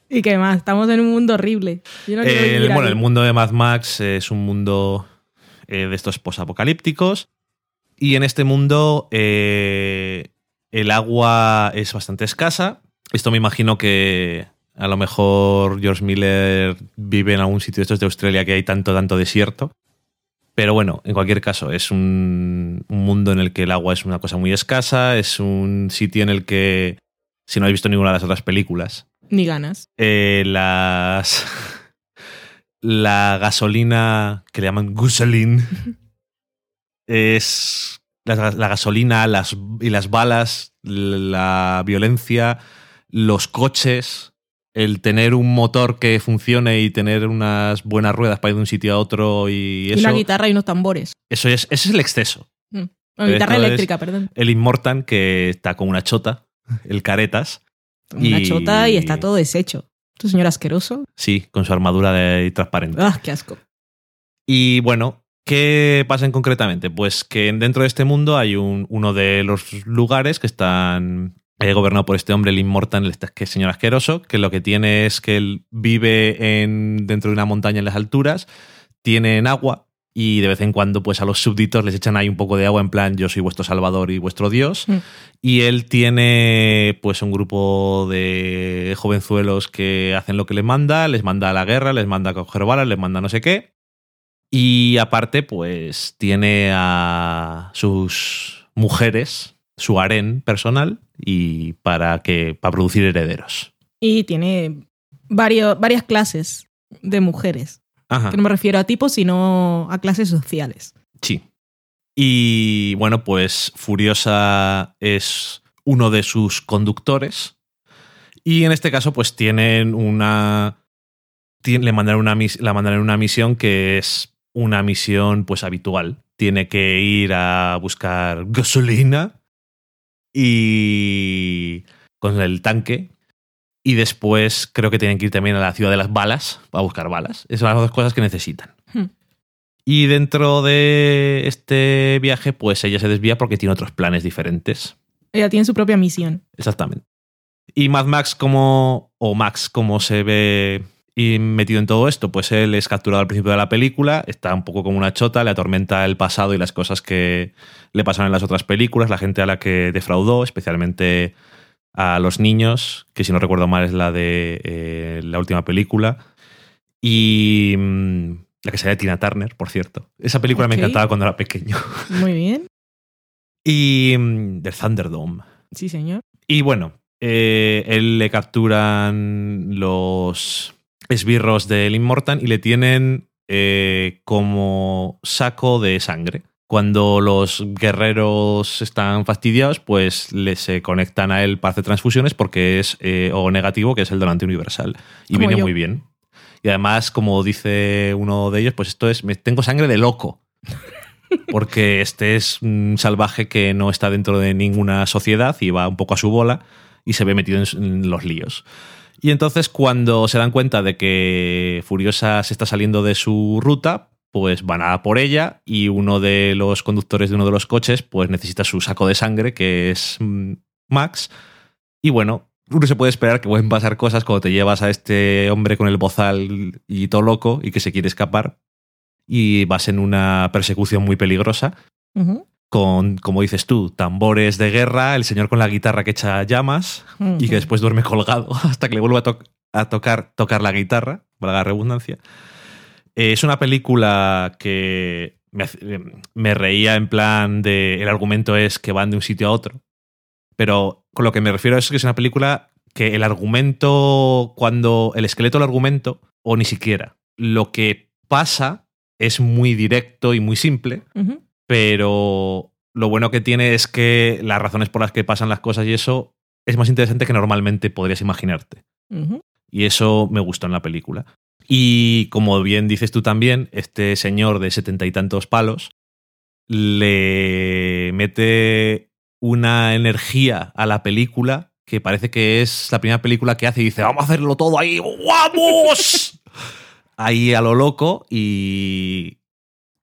Y que más, estamos en un mundo horrible. Yo no bueno, el mundo de Mad Max es un mundo eh, de estos posapocalípticos. Y en este mundo eh, el agua es bastante escasa. Esto me imagino que a lo mejor George Miller vive en algún sitio de estos de Australia que hay tanto, tanto desierto. Pero bueno, en cualquier caso, es un, un mundo en el que el agua es una cosa muy escasa. Es un sitio en el que, si no habéis visto ninguna de las otras películas, Ni ganas. eh, las la gasolina que le llaman gasoline es la, la gasolina las, y las balas la violencia los coches el tener un motor que funcione y tener unas buenas ruedas para ir de un sitio a otro y Y eso una guitarra y unos tambores. eso es ese es el exceso Mm. Pero guitarra eléctrica, perdón. el Immortan que está con una chota el caretas Una y- chota y está todo deshecho. Tu señor asqueroso. sí con su armadura de transparente ¡Ah, qué asco! Y bueno, ¿qué pasa en concretamente? Pues que dentro de este mundo hay un, uno de los lugares que están eh, gobernado por este hombre, el Immortal, este que es señor asqueroso, que lo que tiene es que él vive en, dentro de una montaña en las alturas, tienen agua y de vez en cuando pues a los súbditos les echan ahí un poco de agua en plan yo soy vuestro salvador y vuestro dios. Mm. Y él tiene pues un grupo de jovenzuelos que hacen lo que les manda, les manda a la guerra, les manda a coger balas, les manda no sé qué. Y aparte, pues tiene a sus mujeres, su harén personal, y para que. para producir herederos. Y tiene vario- varias clases de mujeres. Ajá. Que no me refiero a tipos, sino a clases sociales. Sí. Y bueno, pues Furiosa es uno de sus conductores. Y en este caso, pues tienen una. le mandan una, la mandan en una misión que es una misión pues habitual. Tiene que ir a buscar gasolina y con el tanque. Y después creo que tienen que ir también a la ciudad de las balas a buscar balas. Esas son las dos cosas que necesitan. Hmm. Y dentro de este viaje, pues ella se desvía porque tiene otros planes diferentes. Ella tiene su propia misión. Exactamente. Y Mad Max, como. O Max, como se ve y metido en todo esto, pues él es capturado al principio de la película, está un poco como una chota, le atormenta el pasado y las cosas que le pasaron en las otras películas, la gente a la que defraudó, especialmente a los niños, que si no recuerdo mal es la de eh, la última película. Y mm, la que sería Tina Turner, por cierto. Esa película me encantaba cuando era pequeño. Muy bien. Y mm, del Thunderdome. Sí, señor. Y bueno, eh, él le capturan los esbirros del Immortan y le tienen eh, como saco de sangre. Cuando los guerreros están fastidiados, pues le se conectan a él para hacer transfusiones porque es eh, O negativo, que es el donante universal. Y Como viene yo. muy bien. Y además, como dice uno de ellos, pues esto es, me tengo sangre de loco. Porque este es un salvaje que no está dentro de ninguna sociedad y va un poco a su bola y se ve metido en los líos. Y entonces cuando se dan cuenta de que Furiosa se está saliendo de su ruta, pues van a por ella y uno de los conductores de uno de los coches pues necesita su saco de sangre, que es mm, Max. Y bueno, uno se puede esperar que pueden pasar cosas cuando te llevas a este hombre con el bozal y todo loco y que se quiere escapar y vas en una persecución muy peligrosa con, como dices tú, tambores de guerra, el señor con la guitarra que echa llamas y que después duerme colgado hasta que le vuelve a, to- a tocar, tocar la guitarra, valga la redundancia. Eh, es una película que me, hace- me reía en plan de el argumento es que van de un sitio a otro, pero con lo que me refiero es que es una película que el argumento, cuando el esqueleto del argumento, o ni siquiera, lo que pasa es muy directo y muy simple, pero lo bueno que tiene es que las razones por las que pasan las cosas y eso es más interesante que normalmente podrías imaginarte. Y eso me gustó en la película. Y como bien dices tú también, este señor de setenta y tantos palos le mete una energía a la película que parece que es la primera película que hace y dice, vamos a hacerlo todo ahí, ¡vamos! ahí a lo loco y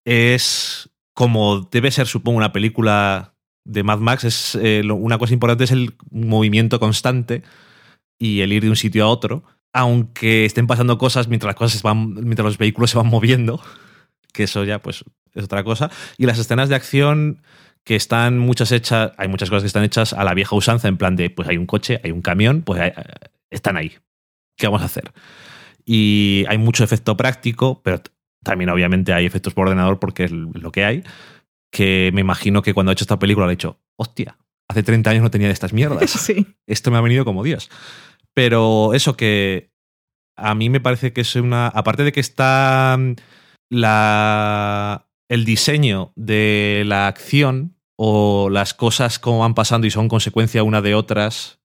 es como debe ser, supongo, una película de Mad Max. Es, eh, una cosa importante es el movimiento constante y el ir de un sitio a otro, aunque estén pasando cosas mientras las cosas se van, mientras los vehículos se van moviendo, que eso ya pues es otra cosa. Y las escenas de acción que están muchas hechas, hay muchas cosas que están hechas a la vieja usanza, en plan de, pues hay un coche, hay un camión, pues hay- están ahí. ¿Qué vamos a hacer? Y hay mucho efecto práctico, pero también obviamente hay efectos por ordenador porque es lo que hay, que me imagino que cuando ha hecho esta película ha dicho, hostia, hace 30 años no tenía de estas mierdas Sí. esto me ha venido como Dios. Pero eso que a mí me parece que es una. Aparte de que está mm, la, el diseño de la acción o las cosas como van pasando y son consecuencia una de otras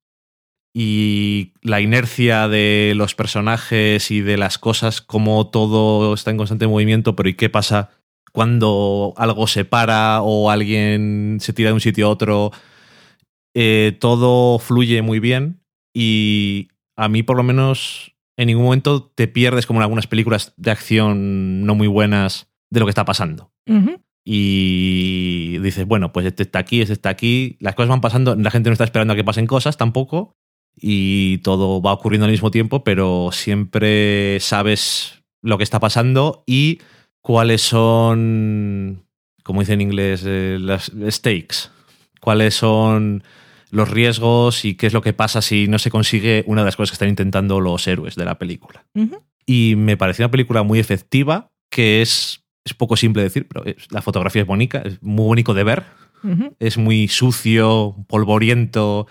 y la inercia de los personajes y de las cosas, como todo está en constante movimiento, pero ¿y qué pasa cuando algo se para o alguien se tira de un sitio a otro? Eh, todo fluye muy bien y a mí por lo menos en ningún momento te pierdes como en algunas películas de acción no muy buenas de lo que está pasando. Y dices, bueno, pues este está aquí, este está aquí, las cosas van pasando, la gente no está esperando a que pasen cosas tampoco y todo va ocurriendo al mismo tiempo, pero siempre sabes lo que está pasando y cuáles son, como dice en inglés, eh, las stakes, cuáles son los riesgos y qué es lo que pasa si no se consigue una de las cosas que están intentando los héroes de la película. Y me pareció una película muy efectiva, que es, es poco simple de decir, pero es- la fotografía es bonita, es muy bonito de ver, es muy sucio, polvoriento,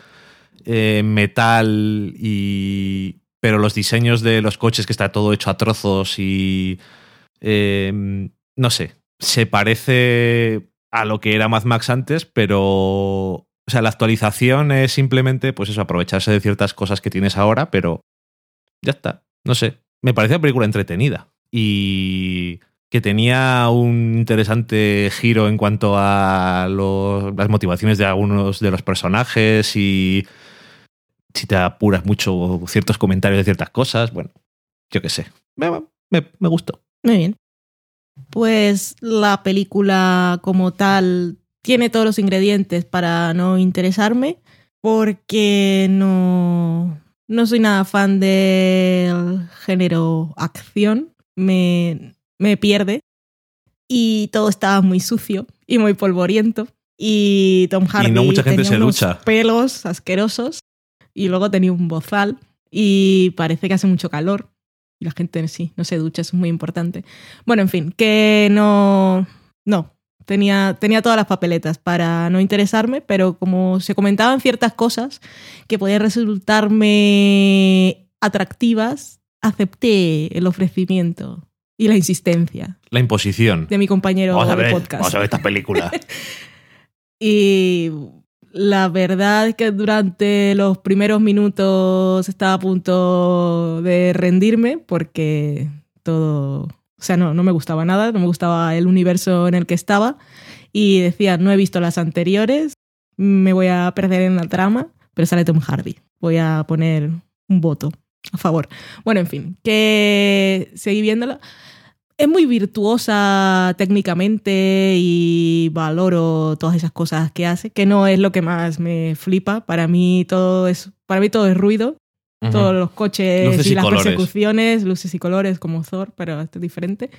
eh, metal y... Pero los diseños de los coches que está todo hecho a trozos y... eh, no sé, se parece a lo que era Mad Max antes, pero... O sea, la actualización es simplemente, pues eso, aprovecharse de ciertas cosas que tienes ahora, pero ya está. No sé. Me parecía una película entretenida y que tenía un interesante giro en cuanto a las motivaciones de algunos de los personajes y si te apuras mucho ciertos comentarios de ciertas cosas, bueno, yo qué sé. Me- me gustó. Muy bien. Pues la película como tal tiene todos los ingredientes para no interesarme porque no, no soy nada fan del género acción. Me, me pierde y todo estaba muy sucio y muy polvoriento. Y Tom Hardy no mucha gente tenía se unos pelos asquerosos y luego tenía un bozal y parece que hace mucho calor y la gente sí, no se ducha, eso es muy importante. Bueno, en fin, que no, no, tenía, tenía todas las papeletas para no interesarme, pero como se comentaban ciertas cosas que podían resultarme atractivas, acepté el ofrecimiento y la insistencia La imposición. de mi compañero Vamos a de podcast. vamos a ver esta película. Y la verdad es que durante los primeros minutos estaba a punto de rendirme porque todo, sea, no, no me gustaba nada, no me gustaba el universo en el que estaba y decía, no he visto las anteriores, me voy a perder en la trama, pero sale Tom Hardy, voy a poner un voto a favor. Bueno, en fin, que seguí viéndola. Es muy virtuosa técnicamente y valoro todas esas cosas que hace, que no es lo que más me flipa. Para mí todo es, para mí todo es ruido. Todos los coches Luces y, y las persecuciones, luces y colores como Thor, pero esto es diferente.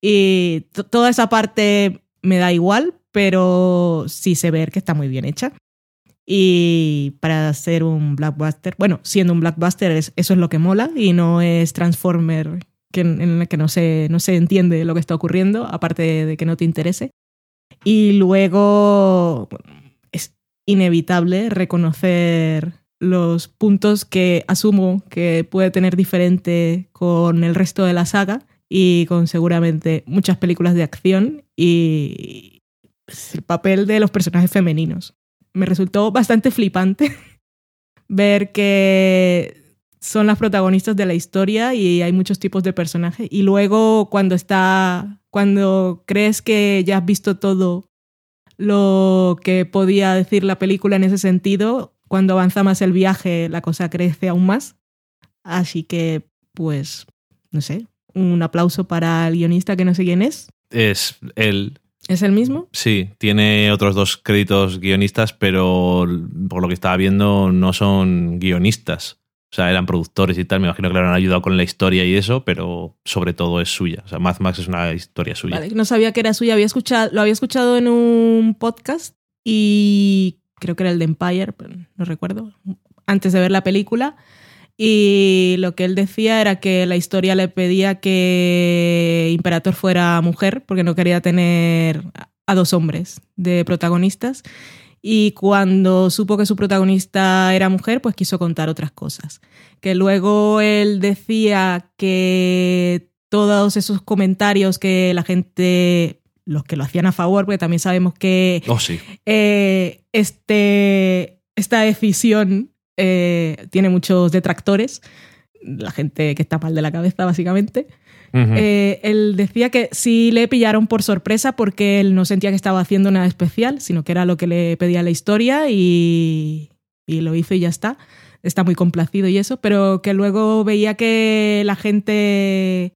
Y to- toda esa parte me da igual, pero sí sé ver que está muy bien hecha. Y para ser un blockbuster, bueno, siendo un blockbuster, es- eso es lo que mola y no es Transformer que, en el que no se, no se entiende lo que está ocurriendo, aparte de que no te interese. Y luego es inevitable reconocer los puntos que asumo que puede tener diferente con el resto de la saga y con seguramente muchas películas de acción y el papel de los personajes femeninos. Me resultó bastante flipante ver que son las protagonistas de la historia y hay muchos tipos de personajes y luego cuando está cuando crees que ya has visto todo lo que podía decir la película en ese sentido, cuando avanza más el viaje la cosa crece aún más. Así que, pues, no sé, un aplauso para el guionista que no sé quién es. Es el. ¿Es el mismo? Sí, tiene otros dos créditos guionistas, pero por lo que estaba viendo no son guionistas. O sea, eran productores y tal. Me imagino que le habrán ayudado con la historia y eso, pero sobre todo es suya. O sea, Mad Max es una historia suya. Vale, no sabía que era suya. Había escuchado, lo había escuchado en un podcast y creo que era el de Empire, no recuerdo, antes de ver la película. Y lo que él decía era que la historia le pedía que Imperator fuera mujer porque no quería tener a dos hombres de protagonistas. Y cuando supo que su protagonista era mujer, pues quiso contar otras cosas. Que luego él decía que todos esos comentarios que la gente, los que lo hacían a favor, porque también sabemos que Oh, sí. eh, este, esta decisión eh, tiene muchos detractores, la gente que está mal de la cabeza, básicamente. Eh, él decía que sí le pillaron por sorpresa porque él no sentía que estaba haciendo nada especial, sino que era lo que le pedía la historia y, y lo hizo y ya está. Está muy complacido y eso, pero que luego veía que la gente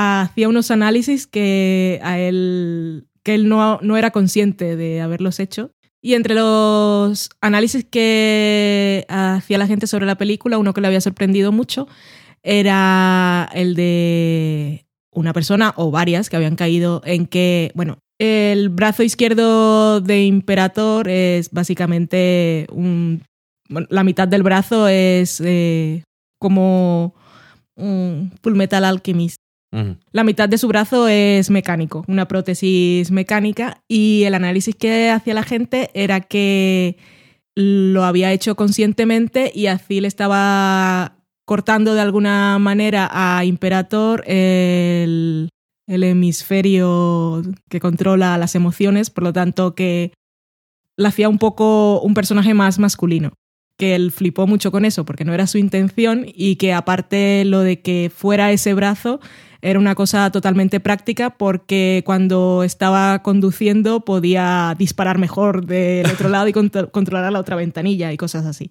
hacía unos análisis que a él, que él no, no era consciente de haberlos hecho. Y entre los análisis que hacía la gente sobre la película, uno que le había sorprendido mucho era el de una persona o varias que habían caído en que, bueno, el brazo izquierdo de Imperator es básicamente un... bueno, la mitad del brazo es eh, como un Full Metal Alchemist. La mitad de su brazo es mecánico, una prótesis mecánica, y el análisis que hacía la gente era que lo había hecho conscientemente y así le estaba cortando de alguna manera a Imperator el, el hemisferio que controla las emociones, por lo tanto que la hacía un poco un personaje más masculino que él flipó mucho con eso porque no era su intención y que aparte lo de que fuera ese brazo era una cosa totalmente práctica porque cuando estaba conduciendo podía disparar mejor del otro lado y contro- controlar la otra ventanilla y cosas así.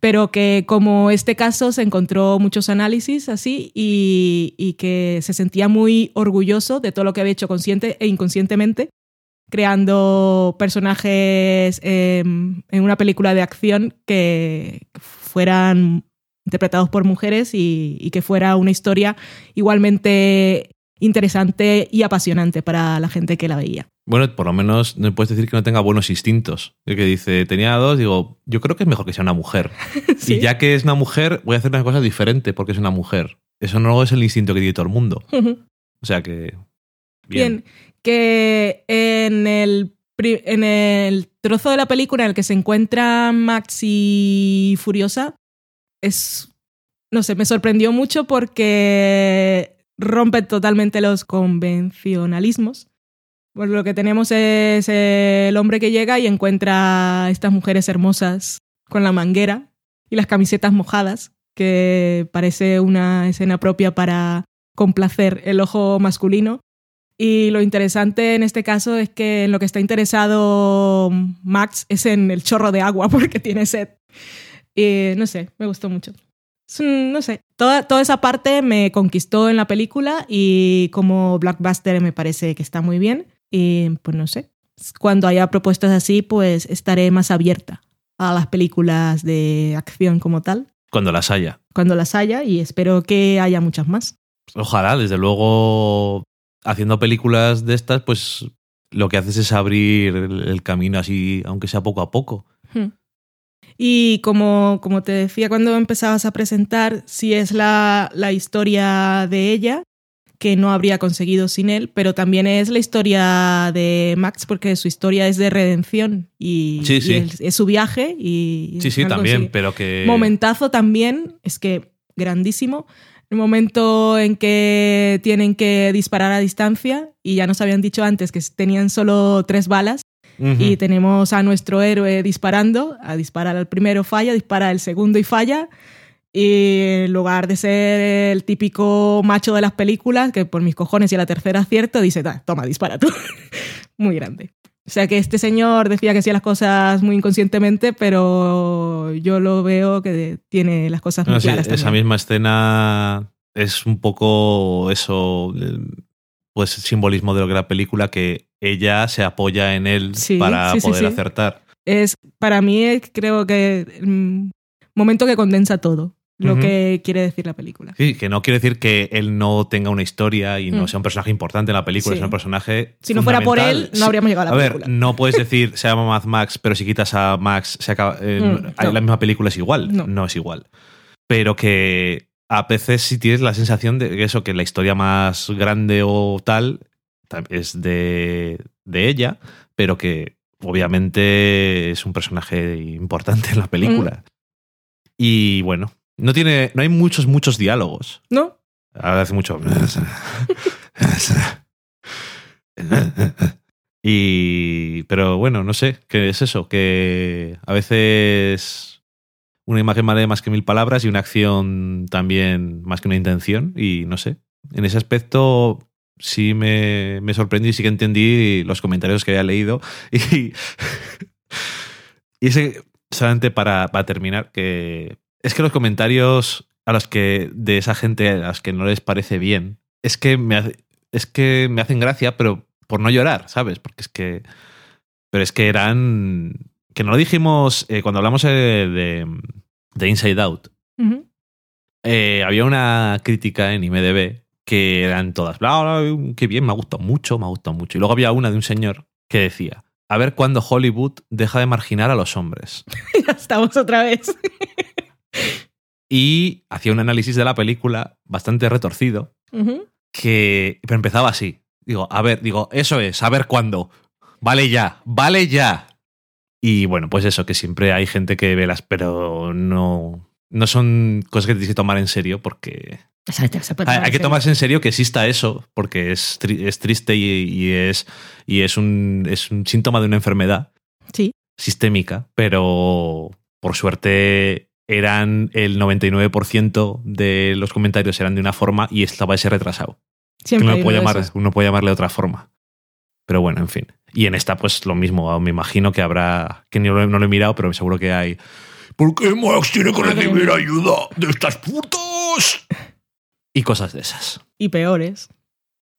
pero que como este caso se encontró muchos análisis así y, y que se sentía muy orgulloso de todo lo que había hecho consciente e inconscientemente, creando personajes eh, en una película de acción que fueran interpretados por mujeres y, y que fuera una historia igualmente interesante y apasionante para la gente que la veía. Bueno, por lo menos no puedes decir que no tenga buenos instintos. El que dice, tenía dos, digo, yo creo que es mejor que sea una mujer. Sí. Y ya que es una mujer, voy a hacer una cosa diferente porque es una mujer. Eso no es el instinto que tiene todo el mundo. O sea que. Bien. que en el, en el trozo de la película en el que se encuentra Max y Furiosa, es, no sé, me sorprendió mucho porque rompe totalmente los convencionalismos. Pues lo que tenemos es el hombre que llega y encuentra a estas mujeres hermosas con la manguera y las camisetas mojadas, que parece una escena propia para complacer el ojo masculino. Y lo interesante en este caso es que en lo que está interesado Max es en el chorro de agua porque tiene sed. Y no sé, me gustó mucho. No sé, toda, toda esa parte me conquistó en la película y como blockbuster me parece que está muy bien. Y pues no sé, cuando haya propuestas así, pues estaré más abierta a las películas de acción como tal, Cuando las haya. cuando las haya y espero que haya muchas más. Ojalá, desde luego, haciendo películas de estas, pues lo que haces es abrir el, el camino así, aunque sea poco a poco. Hmm. Y como, como te decía cuando empezabas a presentar, si es la, la historia de ella, que no habría conseguido sin él, pero también es la historia de Max, porque su historia es de redención y, Sí, y sí. es, es su viaje. Y Sí, sí, también, pero que. Momentazo también, es que grandísimo. El momento en que tienen que disparar a distancia y ya nos habían dicho antes que tenían solo tres balas Ujú. y tenemos a nuestro héroe disparando, a disparar al primero falla, dispara el segundo y falla. Y en lugar de ser el típico macho de las películas, que por mis cojones y a la tercera acierto, dice, "Da, toma, dispara tú. muy grande. O sea que este señor decía que hacía las cosas muy inconscientemente, pero yo lo veo que tiene las cosas muy No, sí, claras. esa misma escena es un poco eso, pues simbolismo de lo que la película, que ella se apoya en él Sí, para sí, poder sí. acertar. Es, para mí, es- creo que un momento que condensa todo lo que quiere decir la película. Sí, que no quiere decir que él no tenga una historia y no Mm. sea un personaje importante en la película, Sí. es un personaje. Si no fuera por él, no habríamos llegado a la A ver, película. no puedes decir se llama Mad Max, pero si quitas a Max, se acaba, eh, Mm, no. la misma película es igual. No. No. es igual. Pero que a veces sí tienes la sensación de que eso, que la historia más grande o tal es de, de ella, pero que obviamente es un personaje importante en la película. Y bueno, no tiene, no hay muchos, muchos diálogos. ¿No? Ahora hace mucho. Y. Pero bueno, no sé, ¿qué es eso? Que a veces una imagen vale más que mil palabras y una acción también más que una intención. Y no sé. En ese aspecto sí me, me sorprendí y sí que entendí los comentarios que había leído. Y. y ese, solamente para, para terminar, que. Es que los comentarios a los que de esa gente a las que no les parece bien es que me es que me hacen gracia pero por no llorar sabes porque es que pero es que eran que no lo dijimos eh, cuando hablamos eh, de, de Inside Out eh, había una crítica en IMDb que eran todas bla, qué bien me ha gustado mucho me ha gustado mucho y luego había una de un señor que decía a ver cuándo Hollywood deja de marginar a los hombres ya estamos otra vez. y hacía un análisis de la película bastante retorcido que pero empezaba así. Digo, a ver, digo, eso es, a ver cuándo. Vale ya, vale ya. Y bueno, pues eso, que siempre hay gente que velas, pero no, no son cosas que tienes que tomar en serio porque se puede hay, tomar hay que tomarse en serio que exista eso, porque es, tri- es triste y, y es, y es, un, es un síntoma de una enfermedad Sí. sistémica, pero por suerte eran el 99% de los comentarios eran de una forma y estaba ese retrasado. Que Siempre uno puede, llamar, uno puede llamarle de otra forma. Pero bueno, en fin. Y en esta, pues lo mismo. Me imagino que habrá. Que no lo, no lo he mirado, pero seguro que hay ¿Por qué Max tiene que recibir ayuda de estas putas? Y cosas de esas. Y peores.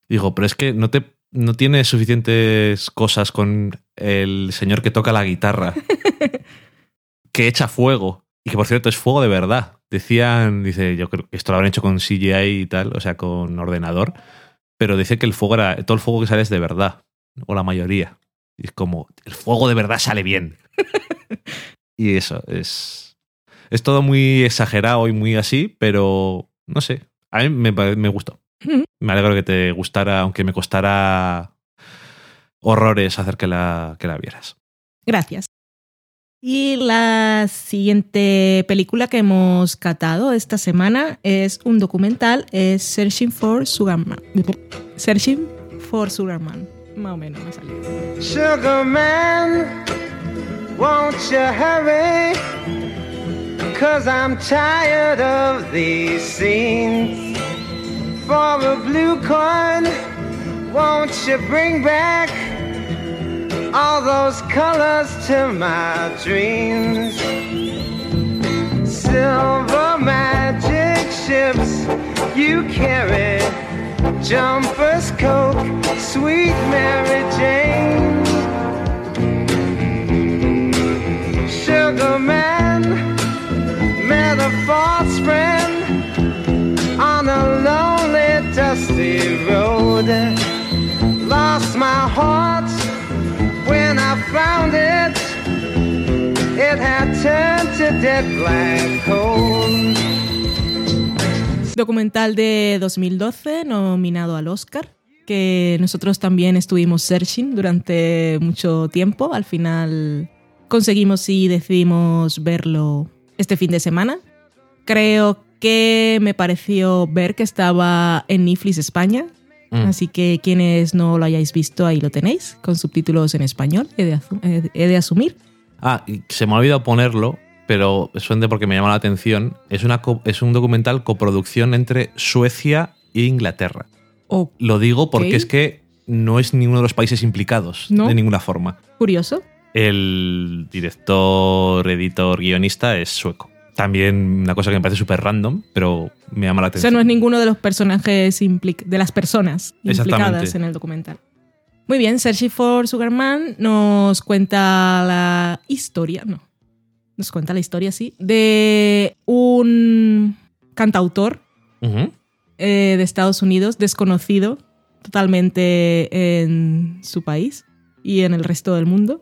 Digo, pero es que no te no tiene suficientes cosas con el señor que toca la guitarra que echa fuego y que por cierto es fuego de verdad. Decían, dice, yo creo que esto lo habrán hecho con CGI y tal, o sea, con ordenador, pero dice que el fuego era todo el fuego que sale es de verdad o la mayoría. Y es como el fuego de verdad sale bien. y eso es es todo muy exagerado y muy así, pero no sé, a mí me, me gustó. Me alegro que te gustara, aunque me costara horrores hacer que la, que la vieras. Gracias. Y la siguiente película que hemos catado esta semana es un documental, es Searching for Sugarman. Searching for Sugarman. Más o menos me salió. Sugar man, won't you hurry? Cause I'm tired of these scenes. For a blue coin, won't you bring back all those colors to my dreams? Silver magic ships you carry, jumpers, coke, sweet Mary Jane. Sugar man, met a false friend on a lonely, dusty road. Lost my heart when I found it. It had turned to dead black coal. Documental de 2012 nominado al Oscar, que nosotros también estuvimos searching durante mucho tiempo. Al final conseguimos y decidimos verlo este fin de semana. Creo que me pareció ver que estaba en Netflix España, Mm. así que quienes no lo hayáis visto ahí lo tenéis, con subtítulos en español, he de, he asumir. Ah, y se me ha olvidado ponerlo, pero suente porque me llama la atención. Es, una es un documental coproducción entre Suecia e Inglaterra. Oh, Lo digo porque es que no es ninguno de los países implicados ¿No? de ninguna forma. curioso. El director, editor, guionista es sueco. También una cosa que me parece súper random, pero me llama la O sea, atención. no es ninguno de los personajes, de las personas implicadas en el documental. Muy bien, Searching for Sugarman nos cuenta la historia, no, nos cuenta la historia, sí, de un cantautor eh, de Estados Unidos desconocido totalmente en su país y en el resto del mundo,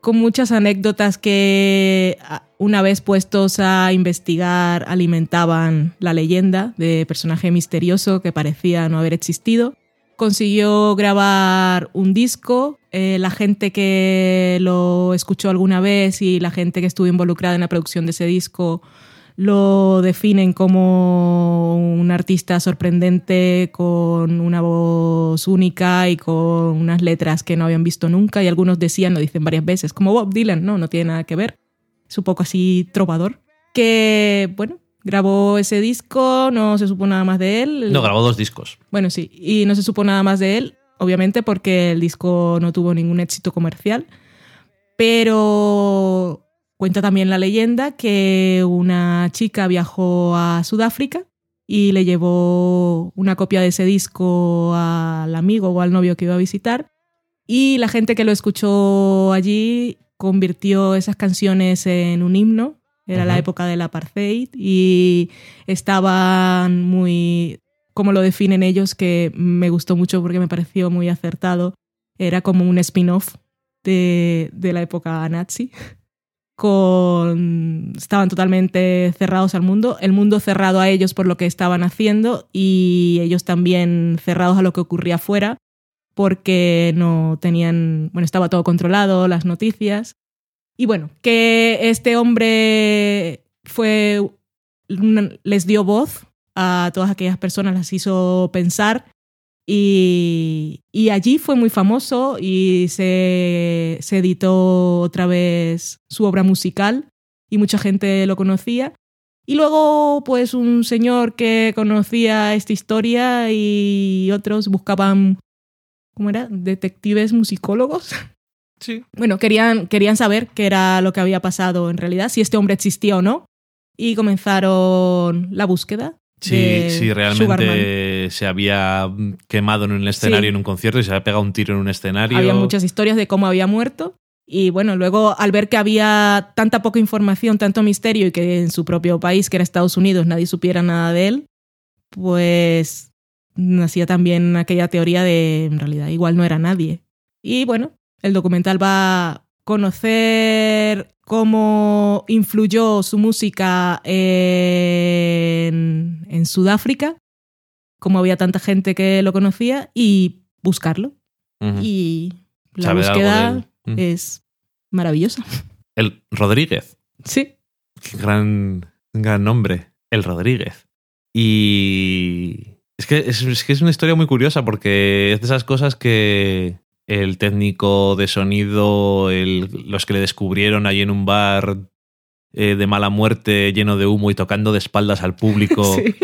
con muchas anécdotas que una vez puestos a investigar alimentaban la leyenda de personaje misterioso que parecía no haber existido. Consiguió grabar un disco, eh, la gente que lo escuchó alguna vez y la gente que estuvo involucrada en la producción de ese disco lo definen como un artista sorprendente con una voz única y con unas letras que no habían visto nunca y algunos decían, lo dicen varias veces, como Bob Dylan, no, no tiene nada que ver. Es un poco así trovador. Que, bueno, grabó ese disco, no se supo nada más de él. No, grabó dos discos. Bueno, sí, y no se supo nada más de él, obviamente porque el disco no tuvo ningún éxito comercial, pero cuenta también la leyenda que una chica viajó a Sudáfrica y le llevó una copia de ese disco al amigo o al novio que iba a visitar y la gente que lo escuchó allí convirtió esas canciones en un himno. Era la época del apartheid y estaban muy, como lo definen ellos, que me gustó mucho porque me pareció muy acertado. Era como un spin-off de, de la época nazi. Con, estaban totalmente cerrados al mundo, el mundo cerrado a ellos por lo que estaban haciendo y ellos también cerrados a lo que ocurría afuera porque no tenían, bueno, estaba todo controlado, las noticias. Y bueno, que este hombre fue, les dio voz a todas aquellas personas, las hizo pensar y, y allí fue muy famoso y se, se editó otra vez su obra musical y mucha gente lo conocía. Y luego, pues un señor que conocía esta historia y otros buscaban ¿cómo era? Detectives musicólogos Sí. Bueno, querían, querían saber qué era lo que había pasado en realidad, si este hombre existía o no. Y comenzaron la búsqueda. Sí, sí, Sugarman. realmente se había quemado en un escenario Sí. en un concierto y se había pegado un tiro en un escenario. Había muchas historias de cómo había muerto. Y bueno, luego al ver que había tanta poca información, tanto misterio y que en su propio país, que era Estados Unidos, nadie supiera nada de él, pues nacía también aquella teoría de en realidad igual no era nadie. Y bueno, el documental va a conocer cómo influyó su música en, en Sudáfrica, cómo había tanta gente que lo conocía y buscarlo. Y la búsqueda es maravillosa. El Rodríguez. Sí. Qué gran, gran nombre. El Rodríguez. Y es que es, es que es una historia muy curiosa porque es de esas cosas que el técnico de sonido, el- los que le descubrieron ahí en un bar eh, de mala muerte, lleno de humo y tocando de espaldas al público, Sí.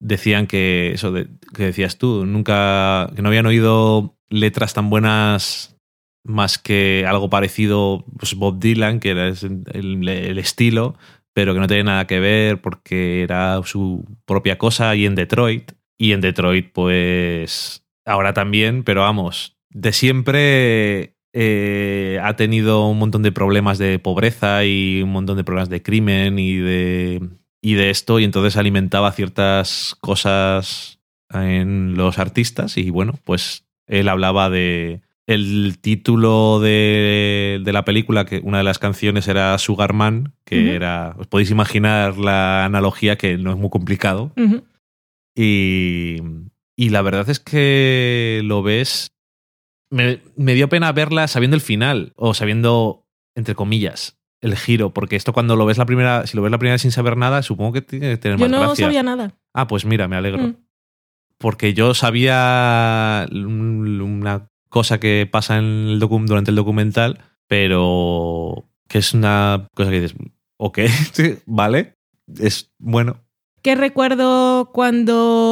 decían que eso de- que decías tú, nunca, que no habían oído letras tan buenas más que algo parecido, pues Bob Dylan, que era el, el- el estilo, pero que no tenía nada que ver porque era su propia cosa y en Detroit. Y en Detroit, pues ahora también, pero vamos, de siempre eh, ha tenido un montón de problemas de pobreza y un montón de problemas de crimen y de, y de esto, y entonces alimentaba ciertas cosas en los artistas y bueno, pues él hablaba de el título de, de la película, que una de las canciones era Sugarman, que era, os podéis imaginar la analogía que no es muy complicado, y, y la verdad es que lo ves. Me, me dio pena verla sabiendo el final, o sabiendo, entre comillas, el giro, porque esto cuando lo ves la primera, si lo ves la primera sin saber nada, supongo que tiene que tener Yo más no gracia. sabía nada. Ah, pues mira, me alegro. Mm. Porque yo sabía un- una cosa que pasa en el docu- durante el documental, pero que es una cosa que dices, ok, sí, vale, es bueno. ¿Qué recuerdo cuando,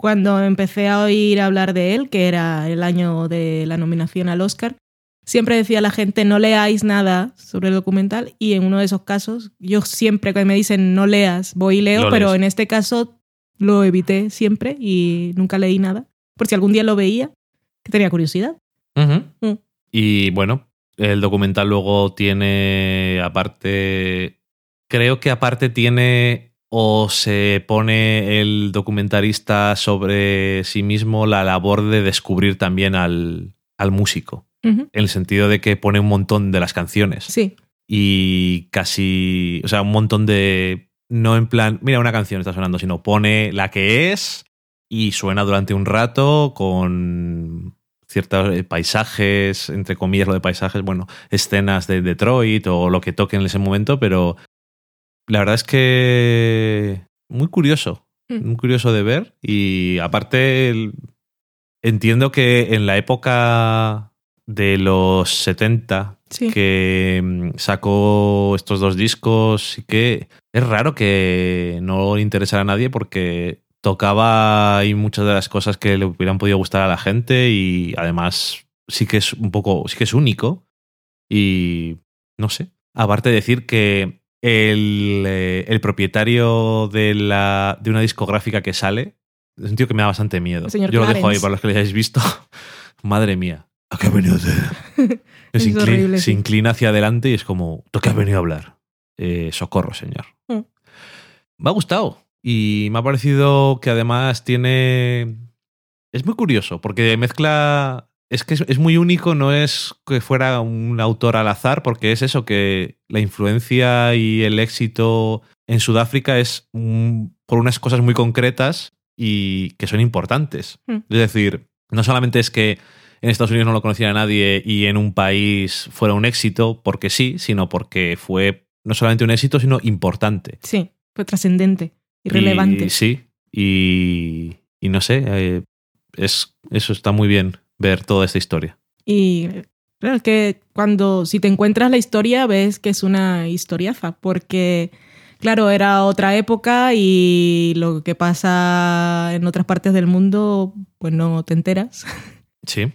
cuando empecé a oír hablar de él, que era el año de la nominación al Oscar? Siempre decía la gente, no leáis nada sobre el documental y en uno de esos casos, yo siempre que me dicen no leas, voy y leo, pero lees. en este caso lo evité siempre y nunca leí nada, por si algún día lo veía, que tenía curiosidad. Mm. Y bueno, el documental luego tiene, aparte, creo que aparte tiene o se pone el documentarista sobre sí mismo la labor de descubrir también al, al músico, en el sentido de que pone un montón de las canciones. Sí, y casi, o sea, un montón de, no en plan, mira, una canción está sonando, sino pone la que es y suena durante un rato con ciertos eh, paisajes, entre comillas lo de paisajes, bueno, escenas de Detroit o lo que toque en ese momento, pero la verdad es que muy curioso, Mm. muy curioso de ver y aparte entiendo que en la época de los 70 sí. que mm, sacó estos dos discos y que es raro que no interesara a nadie porque tocaba ahí muchas de las cosas que le hubieran podido gustar a la gente y además sí que es un poco, sí que es único y no sé. Aparte de decir que el, eh, el propietario de, la, de una discográfica que sale es un tío que me da bastante miedo. Yo lo dejo ahí para los que lo hayáis visto. Madre mía. ¿A qué ha venido? Es se, inclina hacia adelante y es como, ¿tú qué has venido a hablar? Eh, socorro, señor. Mm. Me ha gustado. Y me ha parecido que además tiene... Es muy curioso, porque mezcla... Es que es, es muy único, no es que fuera un autor al azar, porque es eso, que la influencia y el éxito en Sudáfrica es mm, por unas cosas muy concretas y que son importantes. Mm. Es decir, no solamente es que en Estados Unidos no lo conociera nadie y en un país fuera un éxito porque sí, sino porque fue no solamente un éxito, sino importante. Sí, fue trascendente y relevante. Sí, y, y no sé, eh, es, eso está muy bien ver toda esta historia. Y claro, es que cuando, si te encuentras la historia, ves que es una historiaza, porque, claro, era otra época y lo que pasa en otras partes del mundo, pues no te enteras. Sí.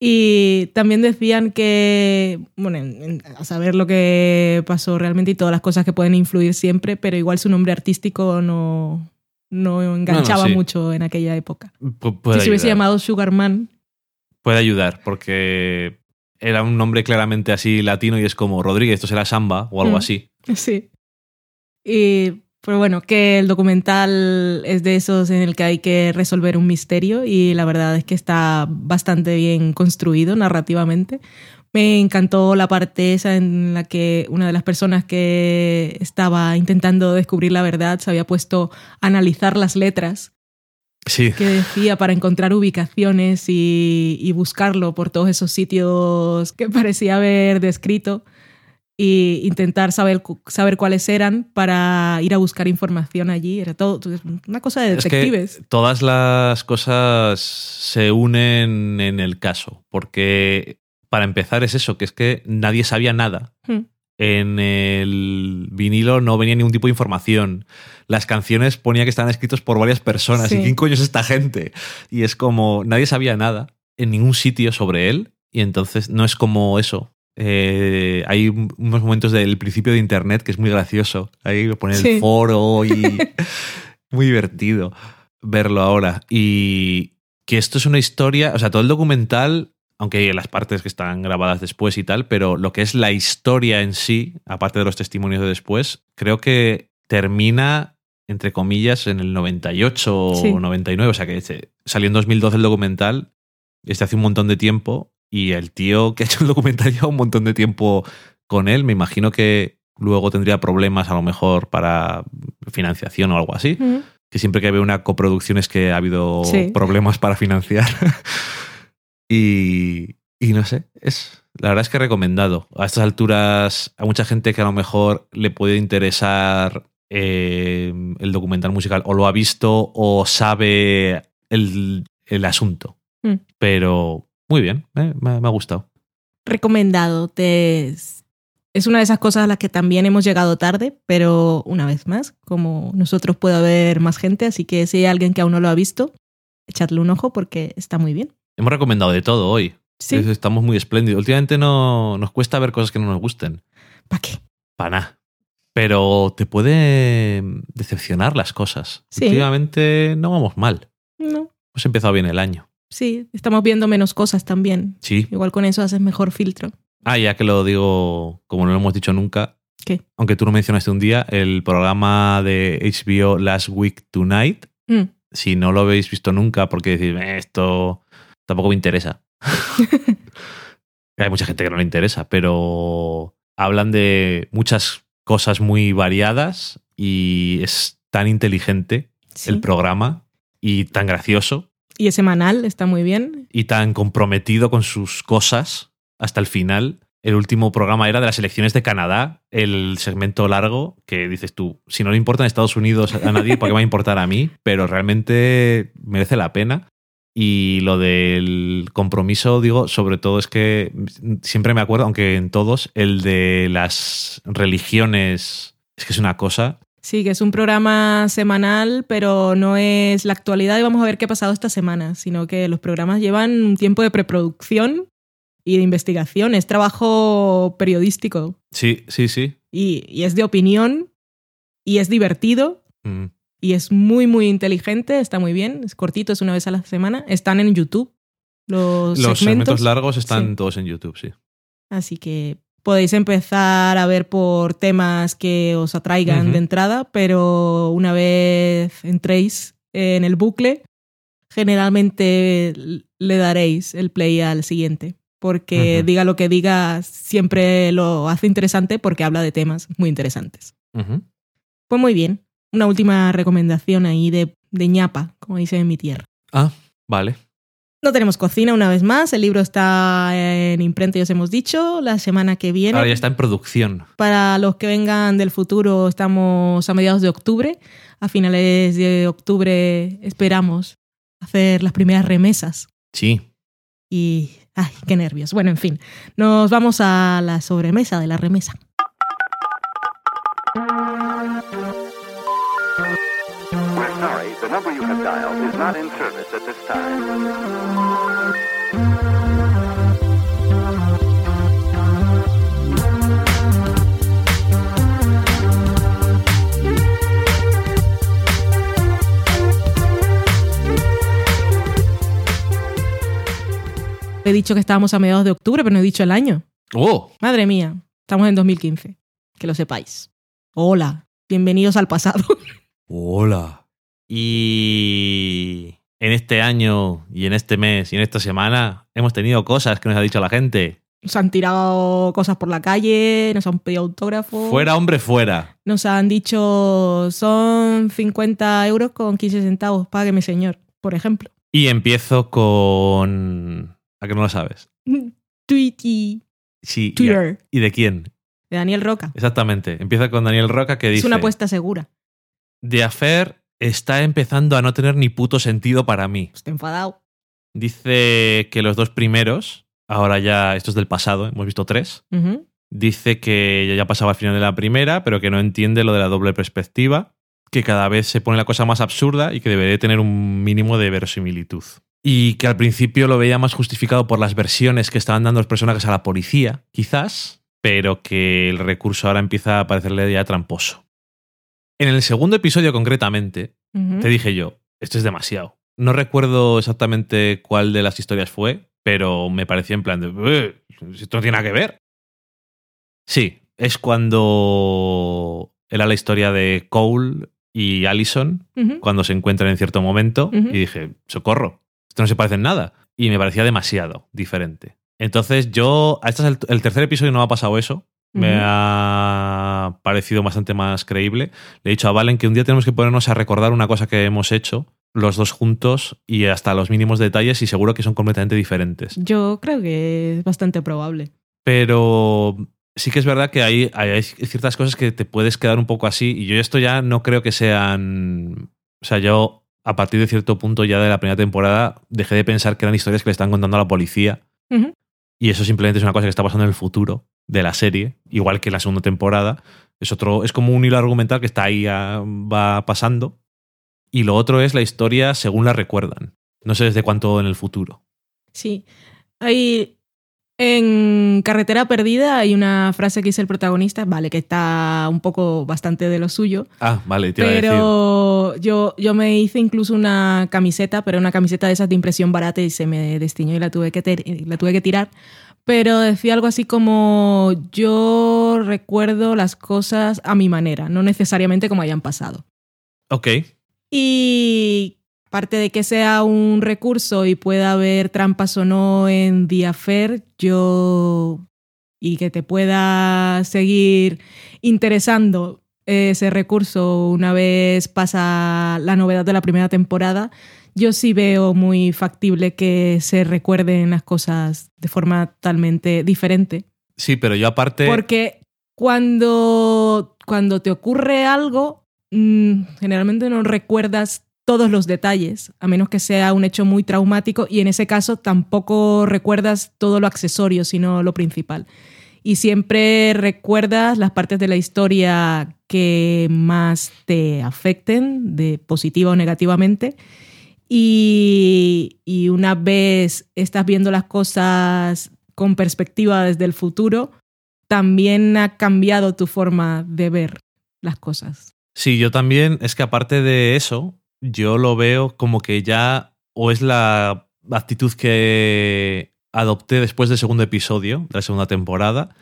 Y también decían que, bueno, en- en- a saber lo que pasó realmente y todas las cosas que pueden influir siempre, pero igual su nombre artístico no, no enganchaba sí. mucho en aquella época. Pu- si se hubiese llamado Sugarman, Puede ayudar, porque era un nombre claramente así latino y es como Rodríguez, esto será Samba o algo Mm. así. sí. Y, pero bueno, que el documental es de esos en el que hay que resolver un misterio y la verdad es que está bastante bien construido narrativamente. Me encantó la parte esa en la que una de las personas que estaba intentando descubrir la verdad se había puesto a analizar las letras Sí, que decía para encontrar ubicaciones y, y buscarlo por todos esos sitios que parecía haber descrito e intentar saber, saber cuáles eran para ir a buscar información allí. Era todo una cosa de es que detectives. todas las cosas se unen en el caso, porque para empezar es eso, que es que nadie sabía nada. Hmm. En el vinilo no venía ningún tipo de información. Las canciones ponía que estaban escritos por varias personas. Sí. ¿Y quién coño es esta gente? Y es como nadie sabía nada en ningún sitio sobre él. Y entonces no es como eso. Eh, hay un- unos momentos del principio de internet que es muy gracioso. Ahí pone Sí. el foro y muy divertido verlo ahora. Y que esto es una historia, o sea, todo el documental, aunque hay las partes que están grabadas después y tal, pero lo que es la historia en sí, aparte de los testimonios de después, creo que termina, entre comillas, en el 98 Sí. o 99, o sea que se- salió en 2012 el documental, este hace un montón de tiempo, y el tío que ha hecho el documental lleva un montón de tiempo con él, me imagino que luego tendría problemas a lo mejor para financiación o algo así Mm. que siempre que veo una coproducción es que ha habido Sí. problemas para financiar. y, y no sé, es la verdad es que recomendado. A estas alturas, a mucha gente que a lo mejor le puede interesar eh, el documental musical o lo ha visto o sabe el, el asunto. Mm. Pero muy bien, eh, me, me ha gustado. Recomendado. Te, es una de esas cosas a las que también hemos llegado tarde, pero una vez más, como nosotros puede haber más gente, así que si hay alguien que aún no lo ha visto, echadle un ojo porque está muy bien. Hemos recomendado de todo hoy. Sí. Estamos muy espléndidos. Últimamente no nos cuesta ver cosas que no nos gusten. ¿Para qué? Para nada. Pero te puede decepcionar las cosas. Sí. Últimamente no vamos mal. No. Hemos empezado bien el año. Sí, estamos viendo menos cosas también. Sí. Igual con eso haces mejor filtro. Ah, ya que lo digo, como no lo hemos dicho nunca, ¿Qué? aunque tú lo mencionaste un día, el programa de HBO Last Week Tonight, Mm. si no lo habéis visto nunca, porque decís, "Eh, esto tampoco me interesa. Hay mucha gente que no le interesa, pero hablan de muchas cosas muy variadas y es tan inteligente Sí. el programa y tan gracioso Y es semanal, está muy bien. y tan comprometido con sus cosas hasta el final. El último programa era de las elecciones de Canadá, el segmento largo, que dices tú, si no le importa en Estados Unidos a nadie, ¿por qué me va a importar a mí? Pero realmente merece la pena. Y lo del compromiso, digo, sobre todo es que siempre me acuerdo, aunque en todos, el de las religiones, es que es una cosa. Sí, que es un programa semanal, pero no es la actualidad y vamos a ver qué ha pasado esta semana, sino que los programas llevan un tiempo de preproducción y de investigación, es trabajo periodístico Sí, sí, sí. y, y es de opinión y es divertido Mm. Y es muy, muy inteligente, está muy bien, es cortito, es una vez a la semana, están en YouTube los, Los segmentos segmentos, largos están Sí. todos en YouTube, sí. así que podéis empezar a ver por temas que os atraigan de entrada, pero una vez entréis en el bucle, generalmente le daréis el play al siguiente. Porque diga lo que diga, siempre lo hace interesante porque habla de temas muy interesantes. Pues muy bien. Una última recomendación ahí de, de ñapa, como dice en mi tierra. Ah, vale. No tenemos cocina una vez más, el libro está en imprenta, ya os hemos dicho, la semana que viene. Ahora ya está en producción. Para los que vengan del futuro, estamos a mediados de octubre. A finales de octubre esperamos hacer las primeras remesas. Sí. Y, ay, qué nervios. Bueno, en fin, nos vamos a la sobremesa de la remesa. not in service at this time. He dicho que estábamos a mediados de octubre, pero no he dicho el año. ¡Oh! Madre mía, estamos en 2015. Que lo sepáis. Hola, bienvenidos al pasado. Hola. Y en este año y en este mes y en esta semana hemos tenido cosas que nos ha dicho la gente. Nos han tirado cosas por la calle, nos han pedido autógrafos. Fuera, hombre, fuera. Nos han dicho, son 50 euros con 15 centavos, págueme señor, por ejemplo. Y empiezo con... ¿A que no lo sabes? Tweety. Sí. ¿y a- Twitter. ¿Y de quién? De Daniel Roca. Exactamente. Empieza con Daniel Roca que dice... Es una apuesta segura. The Affair está empezando a no tener ni puto sentido para mí. Estoy enfadado. Dice que los dos primeros, ahora ya, esto es del pasado, hemos visto tres, dice que ya pasaba al final de la primera, pero que no entiende lo de la doble perspectiva, que cada vez se pone la cosa más absurda y que debería tener un mínimo de verosimilitud. Y que al principio lo veía más justificado por las versiones que estaban dando los personajes a la policía, quizás, pero que el recurso ahora empieza a parecerle ya tramposo. En el segundo episodio concretamente, te dije yo, esto es demasiado. No recuerdo exactamente cuál de las historias fue, pero me pareció en plan de, "Eh, esto no tiene nada que ver. Sí, es cuando era la historia de Cole y Allison, cuando se encuentran en cierto momento, y dije, socorro, esto no se parece en nada. Y me parecía demasiado diferente. Entonces yo, a estas el tercer episodio no me ha pasado eso. Me ha parecido bastante más creíble. Le he dicho a Valen que un día tenemos que ponernos a recordar una cosa que hemos hecho los dos juntos y hasta los mínimos detalles y seguro que son completamente diferentes. Yo creo que es bastante probable. Pero sí que es verdad que hay, hay- ciertas cosas que te puedes quedar un poco así y yo esto ya no creo que sean... O sea, yo a partir de cierto punto ya de la primera temporada dejé de pensar que eran historias que le están contando a la policía y eso simplemente es una cosa que está pasando en el futuro de la serie, igual que la segunda temporada. Es otro, es como un hilo argumental que está ahí, ah, va pasando. Y lo otro es la historia según la recuerdan. No sé desde cuánto en el futuro. Sí. Hay. En Carretera Perdida hay una frase que dice el protagonista, vale, que está un poco bastante de lo suyo, Ah, vale, te iba a decir. pero yo, yo me hice incluso una camiseta, pero una camiseta de esas de impresión barata y se me destiñó y la tuve que, ter- la tuve que tirar. Pero decía algo así como yo recuerdo las cosas a mi manera, no necesariamente como hayan pasado. Ok. Y aparte de que sea un recurso y pueda haber trampas o no en The Affair, yo. y que te pueda seguir interesando ese recurso una vez pasa la novedad de la primera temporada, yo sí veo muy factible que se recuerden las cosas de forma totalmente diferente. Sí, pero yo aparte. Porque cuando, cuando te ocurre algo, mm, generalmente no recuerdas todos los detalles, a menos que sea un hecho muy traumático y en ese caso tampoco recuerdas todo lo accesorio, sino lo principal. Y siempre recuerdas las partes de la historia que más te afecten, de positiva o negativamente. Y, una vez estás viendo las cosas con perspectiva desde el futuro, también ha cambiado tu forma de ver las cosas. Sí, yo también. Es que aparte de eso, yo lo veo como que ya. O es la actitud que adopté después del segundo episodio de la segunda temporada.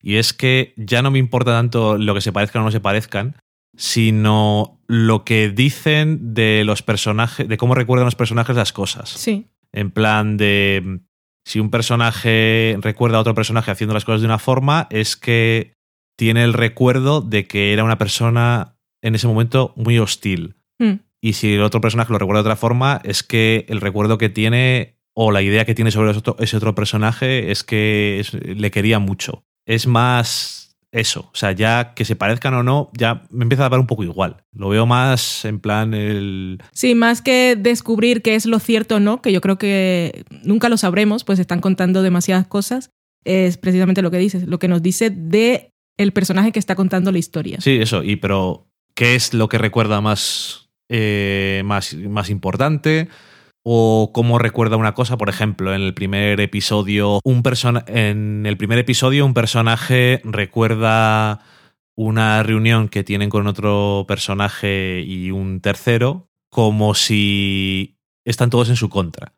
Y es que ya no me importa tanto lo que se parezcan o no se parezcan, sino lo que dicen de los personajes, de cómo recuerdan los personajes las cosas. Sí. En plan de si un personaje recuerda a otro personaje haciendo las cosas de una forma, es que tiene el recuerdo de que era una persona en ese momento muy hostil. Mm. Y si el otro personaje lo recuerda de otra forma, es que el recuerdo que tiene o la idea que tiene sobre ese otro, ese otro personaje es que es- le quería mucho. Es más eso. O sea, ya que se parezcan o no, ya me empieza a dar un poco igual. Lo veo más en plan el... Sí, más que descubrir qué es lo cierto o no, que yo creo que nunca lo sabremos, pues están contando demasiadas cosas, es precisamente lo que dices, lo que nos dice de el personaje que está contando la historia. Sí, eso. Y pero, ¿qué es lo que recuerda más, eh, más, más importante? O cómo recuerda una cosa, por ejemplo, en el primer episodio, un persona en el primer episodio, un personaje recuerda una reunión que tienen con otro personaje y un tercero, como si están todos en su contra.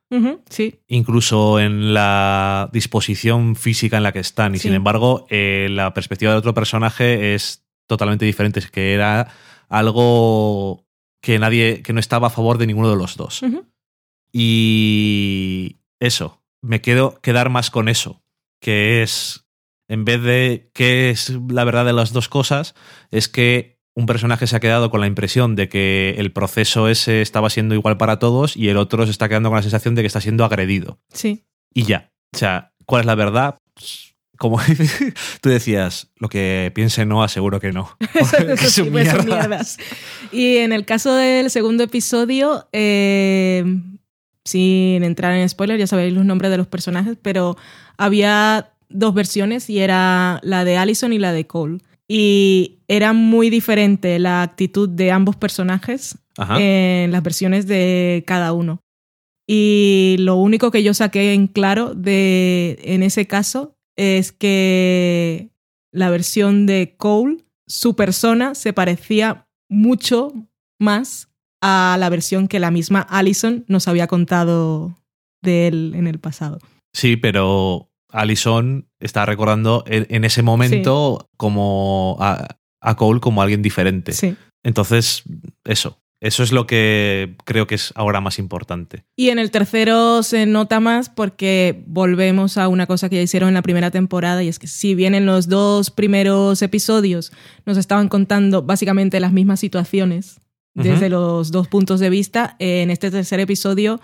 Sí, Incluso en la disposición física en la que están. Y Sí. sin embargo, eh, la perspectiva de otro personaje es totalmente diferente. Es que era algo que nadie, que no estaba a favor de ninguno de los dos. Y eso, me quedo quedar más con eso, que es, en vez de qué es la verdad de las dos cosas, es que un personaje se ha quedado con la impresión de que el proceso ese estaba siendo igual para todos y el otro se está quedando con la sensación de que está siendo agredido. sí. Y ya. O sea, ¿cuál es la verdad? Pues, Como tú decías, lo que piense no, aseguro que no. Que son pues mierdas. Y en el caso del segundo episodio, eh, sin entrar en spoiler, ya sabéis los nombres de los personajes, pero había dos versiones y era la de Allison y la de Cole. Y era muy diferente la actitud de ambos personajes Ajá. en las versiones de cada uno. Y lo único que yo saqué en claro de en ese caso es que la versión de Cole, su persona se parecía mucho más a la versión que la misma Allison nos había contado de él en el pasado. Sí, pero Alison está recordando en, en ese momento como a, a Cole como alguien diferente. Sí. Entonces, eso. Eso es lo que creo que es ahora más importante. Y en el tercero se nota más porque volvemos a una cosa que ya hicieron en la primera temporada y es que si bien en los dos primeros episodios nos estaban contando básicamente las mismas situaciones Desde los dos puntos de vista, en este tercer episodio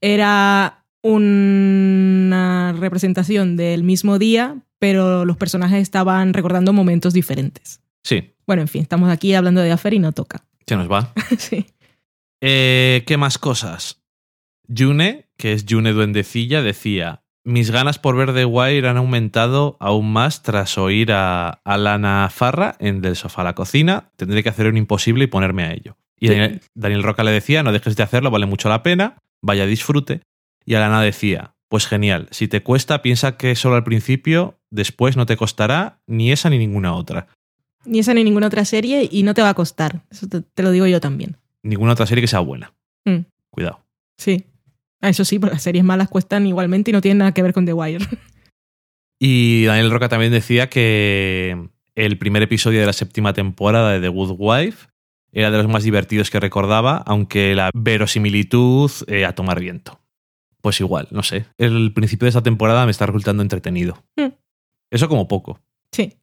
era una representación del mismo día, pero los personajes estaban recordando momentos diferentes. Sí, Bueno, en fin, estamos aquí hablando de Affair y no toca. se nos va. sí. Eh, ¿Qué más cosas? June, que es June Duendecilla, decía: Mis ganas por ver The Wire han aumentado aún más tras oír a Alana Farra en Del sofá a la cocina. Tendré que hacer un imposible y ponerme a ello. Y. Daniel, Daniel Roca le decía: No dejes de hacerlo, vale mucho la pena, vaya disfrute. Y Alana decía: Pues genial, si te cuesta, piensa que solo al principio, después no te costará ni esa ni ninguna otra. Ni esa ni ninguna otra serie y no te va a costar. Eso te, te lo digo yo también. Ninguna otra serie que sea buena. Mm, Cuidado. sí. Ah, Eso sí, porque las series malas cuestan igualmente y no tienen nada que ver con The Wire. Y Daniel Roca también decía que el primer episodio de la séptima temporada de The Good Wife era de los más divertidos que recordaba, aunque la verosimilitud eh, a tomar viento. Pues igual, no sé. El principio de esta temporada me está resultando entretenido. Mm. Eso como poco. Sí.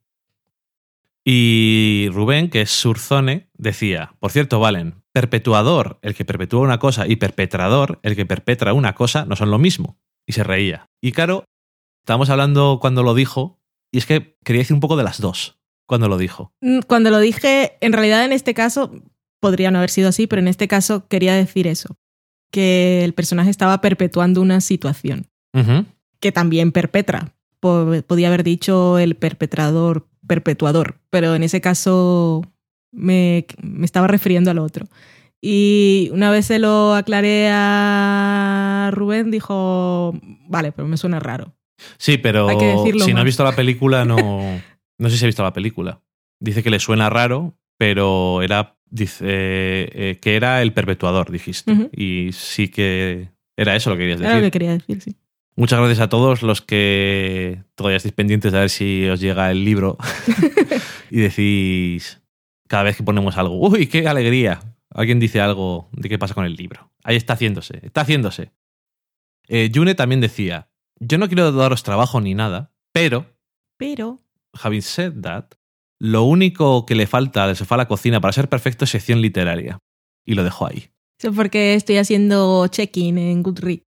Y Rubén, que es Surzone, decía, por cierto, Valen, perpetuador, el que perpetúa una cosa, y perpetrador, el que perpetra una cosa, no son lo mismo. Y se reía. Y claro, estábamos hablando cuando lo dijo, y es que quería decir un poco de las dos cuando lo dijo. Mm, Cuando lo dije, en realidad en este caso, podría no haber sido así, pero en este caso quería decir eso. Que el personaje estaba perpetuando una situación que también perpetra. Po- Podía haber dicho el perpetrador, perpetuador, pero en ese caso me, me estaba refiriendo al otro. Y una vez se lo aclaré a Rubén, dijo, vale, pero me suena raro. Sí, pero Hay que decirlo si no más. ha visto la película, no. No sé si ha visto la película. Dice que le suena raro, pero era. Dice eh, que era el perpetuador, dijiste. Y sí que era eso lo que querías Era lo decir. que quería decir, sí. Muchas gracias a todos los que todavía estáis pendientes de ver si os llega el libro y decís cada vez que ponemos algo, uy, qué alegría. Alguien dice algo de qué pasa con el libro. Ahí está haciéndose, está haciéndose. Eh, June también decía, yo no quiero daros trabajo ni nada, pero, Pero, having said that, lo único que le falta del sofá a la cocina para ser perfecto es sección literaria. Y lo dejó ahí. eso es porque estoy haciendo check-in en Goodreads.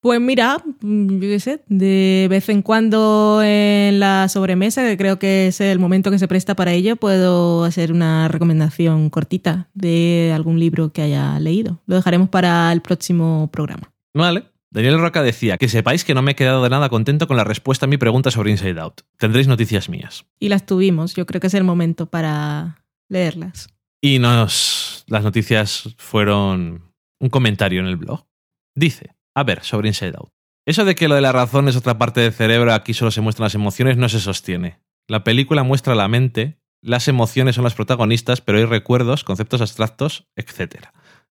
Pues mira, yo qué sé, de vez en cuando en la sobremesa, que creo que es el momento que se presta para ello, puedo hacer una recomendación cortita de algún libro que haya leído. Lo dejaremos para el próximo programa. Vale. Daniel Roca decía que sepáis que no me he quedado de nada contento con la respuesta a mi pregunta sobre Inside Out. Tendréis noticias mías. Y las tuvimos, yo creo que es el momento para leerlas. Y nos, las noticias fueron un comentario en el blog. Dice, a ver, sobre Inside Out. Eso de que lo de la razón es otra parte del cerebro, aquí solo se muestran las emociones, no se sostiene. La película muestra la mente, las emociones son las protagonistas, pero hay recuerdos, conceptos abstractos, etc.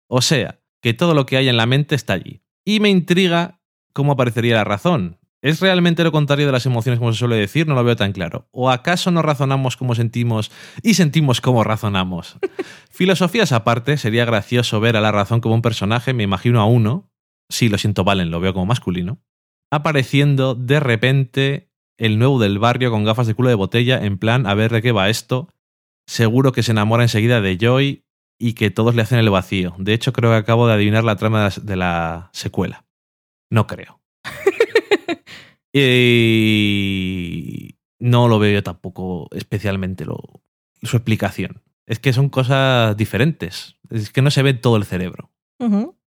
O sea, que todo lo que hay en la mente está allí. Y me intriga cómo aparecería la razón. ¿Es realmente lo contrario de las emociones, como se suele decir? No lo veo tan claro. ¿O acaso no razonamos como sentimos y sentimos como razonamos? Filosofías aparte, sería gracioso ver a la razón como un personaje, me imagino a uno, sí, lo siento, Valen, lo veo como masculino, apareciendo de repente el nuevo del barrio con gafas de culo de botella, en plan, a ver de qué va esto. Seguro que se enamora enseguida de Joy y que todos le hacen el vacío. De hecho, creo que acabo de adivinar la trama de la, secuela. No creo. y no lo veo yo tampoco especialmente lo, su explicación. Es que son cosas diferentes. Es que no se ve todo el cerebro.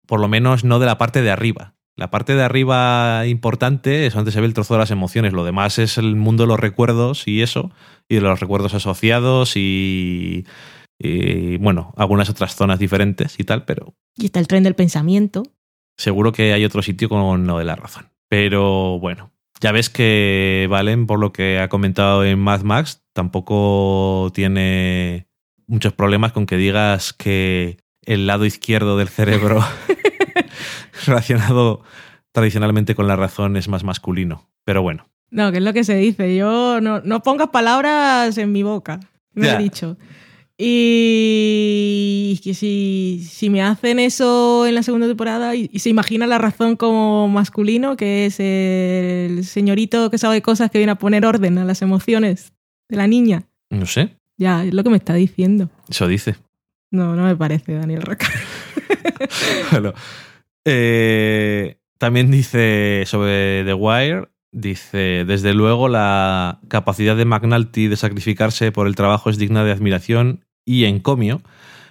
Por lo menos no de la parte de arriba. La parte de arriba importante es donde se ve el trozo de las emociones. Lo demás es el mundo de los recuerdos y eso. Y de los recuerdos asociados y, y, bueno, algunas otras zonas diferentes y tal, pero Y está el tren del pensamiento. seguro que hay otro sitio con lo de la razón. Pero bueno, ya ves que Valen, por lo que ha comentado en Mad Max, tampoco tiene muchos problemas con que digas que el lado izquierdo del cerebro relacionado tradicionalmente con la razón es más masculino. Pero bueno, No, que es lo que se dice. Yo no, no pongas palabras en mi boca. Me Ya. he dicho. Y que si, si me hacen eso en la segunda temporada y, y se imagina la razón como masculino, que es el señorito que sabe cosas que viene a poner orden a las emociones de la niña. no sé, Ya, es lo que me está diciendo. eso dice. No, no me parece, Daniel Roca. Bueno, eh, también dice sobre The Wire, dice, desde luego la capacidad de McNulty de sacrificarse por el trabajo es digna de admiración y encomio,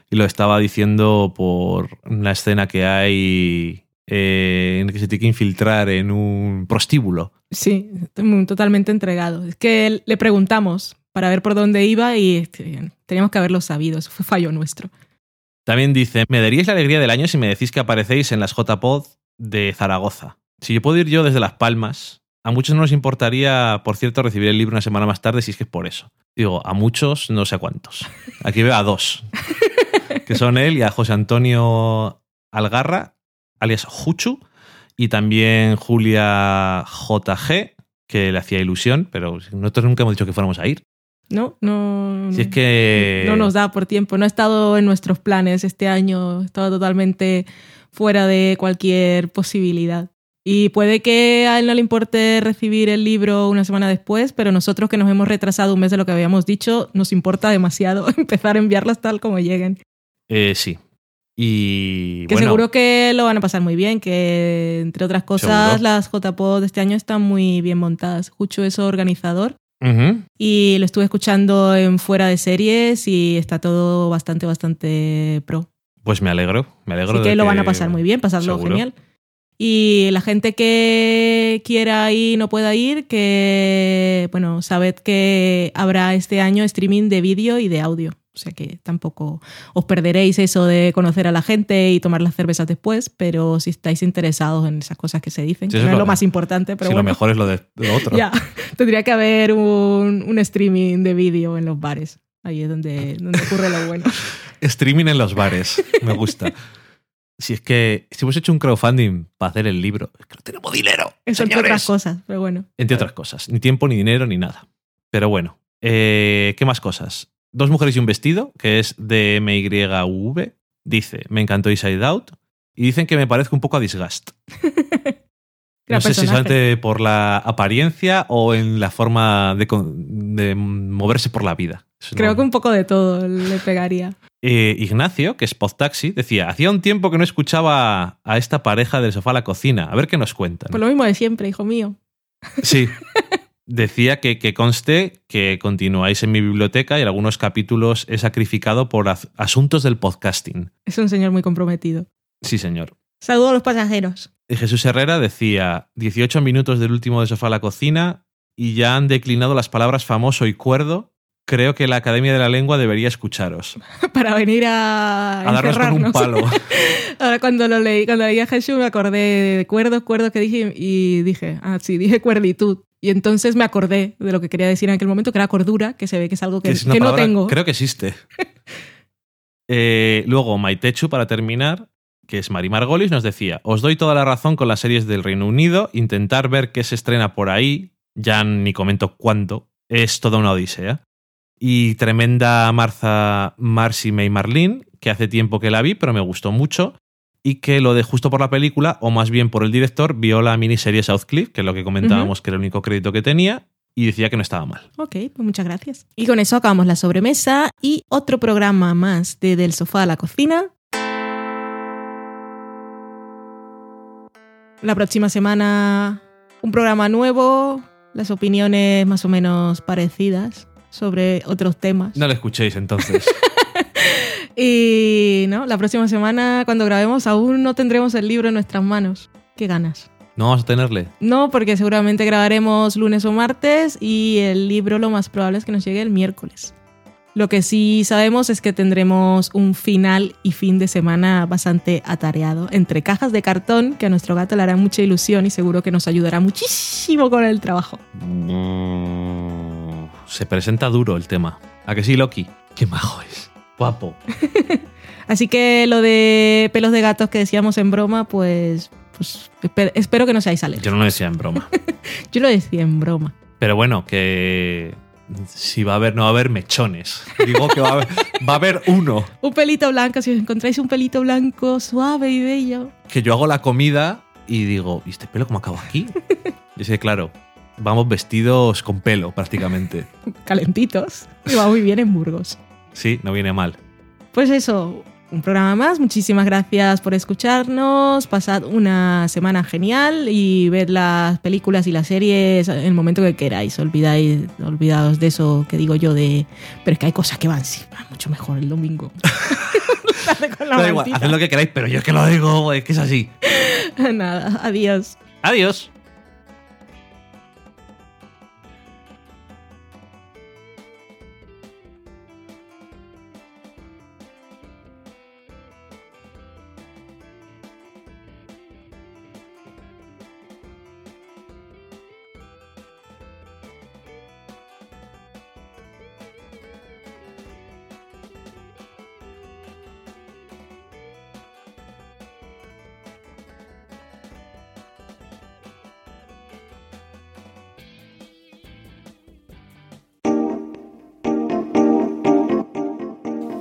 y lo estaba diciendo por una escena que hay eh, en que se tiene que infiltrar en un prostíbulo. Sí, totalmente entregado. Es que le preguntamos para ver por dónde iba y este, teníamos que haberlo sabido. Eso fue fallo nuestro. También dice, me daríais la alegría del año si me decís que aparecéis en las JPod de Zaragoza. Si yo puedo ir yo desde Las Palmas, a muchos no nos importaría, por cierto, recibir el libro una semana más tarde si es que es por eso. Digo, a muchos no sé a cuántos. Aquí veo a dos, que son él y a José Antonio Algarra, alias Juchu, y también Julia JG, que le hacía ilusión, pero nosotros nunca hemos dicho que fuéramos a ir. No, no. Si es que... No nos da por tiempo. No ha estado en nuestros planes este año. Estaba totalmente fuera de cualquier posibilidad. Y puede que a él no le importe recibir el libro una semana después, pero nosotros que nos hemos retrasado un mes de lo que habíamos dicho, nos importa demasiado empezar a enviarlas tal como lleguen. Eh, sí. Y Que bueno, seguro que lo van a pasar muy bien, que entre otras cosas Seguro. las JPod de este año están muy bien montadas. Jucho es organizador y lo estuve escuchando en fuera de series y está todo bastante, bastante pro. Pues me alegro, me alegro. Así que lo van a pasar muy bien, pasarlo Seguro. genial. Y la gente que quiera ir y no pueda ir, que, bueno, sabed que habrá este año streaming de vídeo y de audio. O sea que tampoco os perderéis eso de conocer a la gente y tomar las cervezas después, pero si estáis interesados en esas cosas que se dicen, Sí, que eso no es lo- lo más importante, pero si lo bueno, mejor es lo de lo otro. ya, tendría que haber un, un streaming de vídeo en los bares. Ahí es donde, donde ocurre lo bueno. Streaming en los bares, me gusta. Si es que si hemos hecho un crowdfunding para hacer el libro, es que no tenemos dinero. Eso entre otras cosas, pero bueno. Entre otras cosas. Ni tiempo, ni dinero, ni nada. Pero bueno, eh, ¿qué más cosas? Dos mujeres y un vestido, que es de MYV. Dice, me encantó Inside Out. Y dicen que me parezco un poco a Disgust. No sé si personaje. solamente por la apariencia o en la forma de, moverse por la vida. Eso Creo no- que un poco de todo le pegaría. Eh, Ignacio, que es Podtaxi, decía, hacía un tiempo que no escuchaba a esta pareja del sofá a la cocina. A ver qué nos cuentan. Por lo mismo de siempre, hijo mío. Sí. Decía que, que conste que continuáis en mi biblioteca y algunos capítulos he sacrificado por asuntos del podcasting. Es un señor muy comprometido. Sí, señor. Saludos a los pasajeros. Y Jesús Herrera decía, 18 minutos del último de sofá a la cocina y ya han declinado las palabras famoso y cuerdo. Creo que la Academia de la Lengua debería escucharos. Para venir a, A darnos con un palo. Ahora cuando lo leí, cuando leí a Jesús me acordé de cuerdos, cuerdos que dije y dije, ah, sí, dije cuerditud. Y entonces me acordé de lo que quería decir en aquel momento, que era cordura, que se ve que es algo que, que es una que no tengo. Creo que existe. Eh, luego, Maitechu, para terminar, que es Mari Margolis, nos decía, os doy toda la razón con las series del Reino Unido, intentar ver qué se estrena por ahí, ya ni comento cuándo, es toda una odisea. Y tremenda Martha, Marcy May Marlene, que hace tiempo que la vi, pero me gustó mucho, y que lo de justo por la película, o más bien por el director, vio la miniserie Southcliffe, que es lo que comentábamos que era el único crédito que tenía, y decía que no estaba mal. Ok, pues muchas gracias. Y con eso acabamos la sobremesa y otro programa más de Del Sofá a la Cocina. La próxima semana un programa nuevo, las opiniones más o menos parecidas sobre otros temas. No lo escuchéis entonces. Y no, la próxima semana cuando grabemos aún no tendremos el libro en nuestras manos. ¿Qué ganas? no vamos a tenerle. No, porque seguramente grabaremos lunes o martes y el libro lo más probable es que nos llegue el miércoles. Lo que sí sabemos es que tendremos un final y fin de semana bastante atareado entre cajas de cartón que a nuestro gato le hará mucha ilusión y seguro que nos ayudará muchísimo con el trabajo. Se presenta duro el tema. ¿A que sí, Loki? Qué majo es. Guapo. Así que lo de pelos de gatos que decíamos en broma, pues, pues espe- espero que no seáis Yo alérgicos. no lo decía en broma. Yo lo decía en broma. Pero bueno, que si va a haber, no va a haber mechones. Digo que va a haber, va a haber uno. Un pelito blanco, si os encontráis un pelito blanco suave y bello. Que yo hago la comida y digo, ¿y este pelo cómo acaba aquí? Y es que, claro, vamos vestidos con pelo prácticamente. calentitos. Y va muy bien en Burgos. Sí, no viene mal. Pues eso, un programa más. Muchísimas gracias por escucharnos. Pasad una semana genial y ved las películas y las series en el momento que queráis. Olvidáis, olvidaos de eso que digo yo de... Pero es que hay cosas que van, sí, van mucho mejor el domingo. Con la Da igual, haced lo que queráis, pero yo es que lo digo, es que es así. Nada, adiós. Adiós.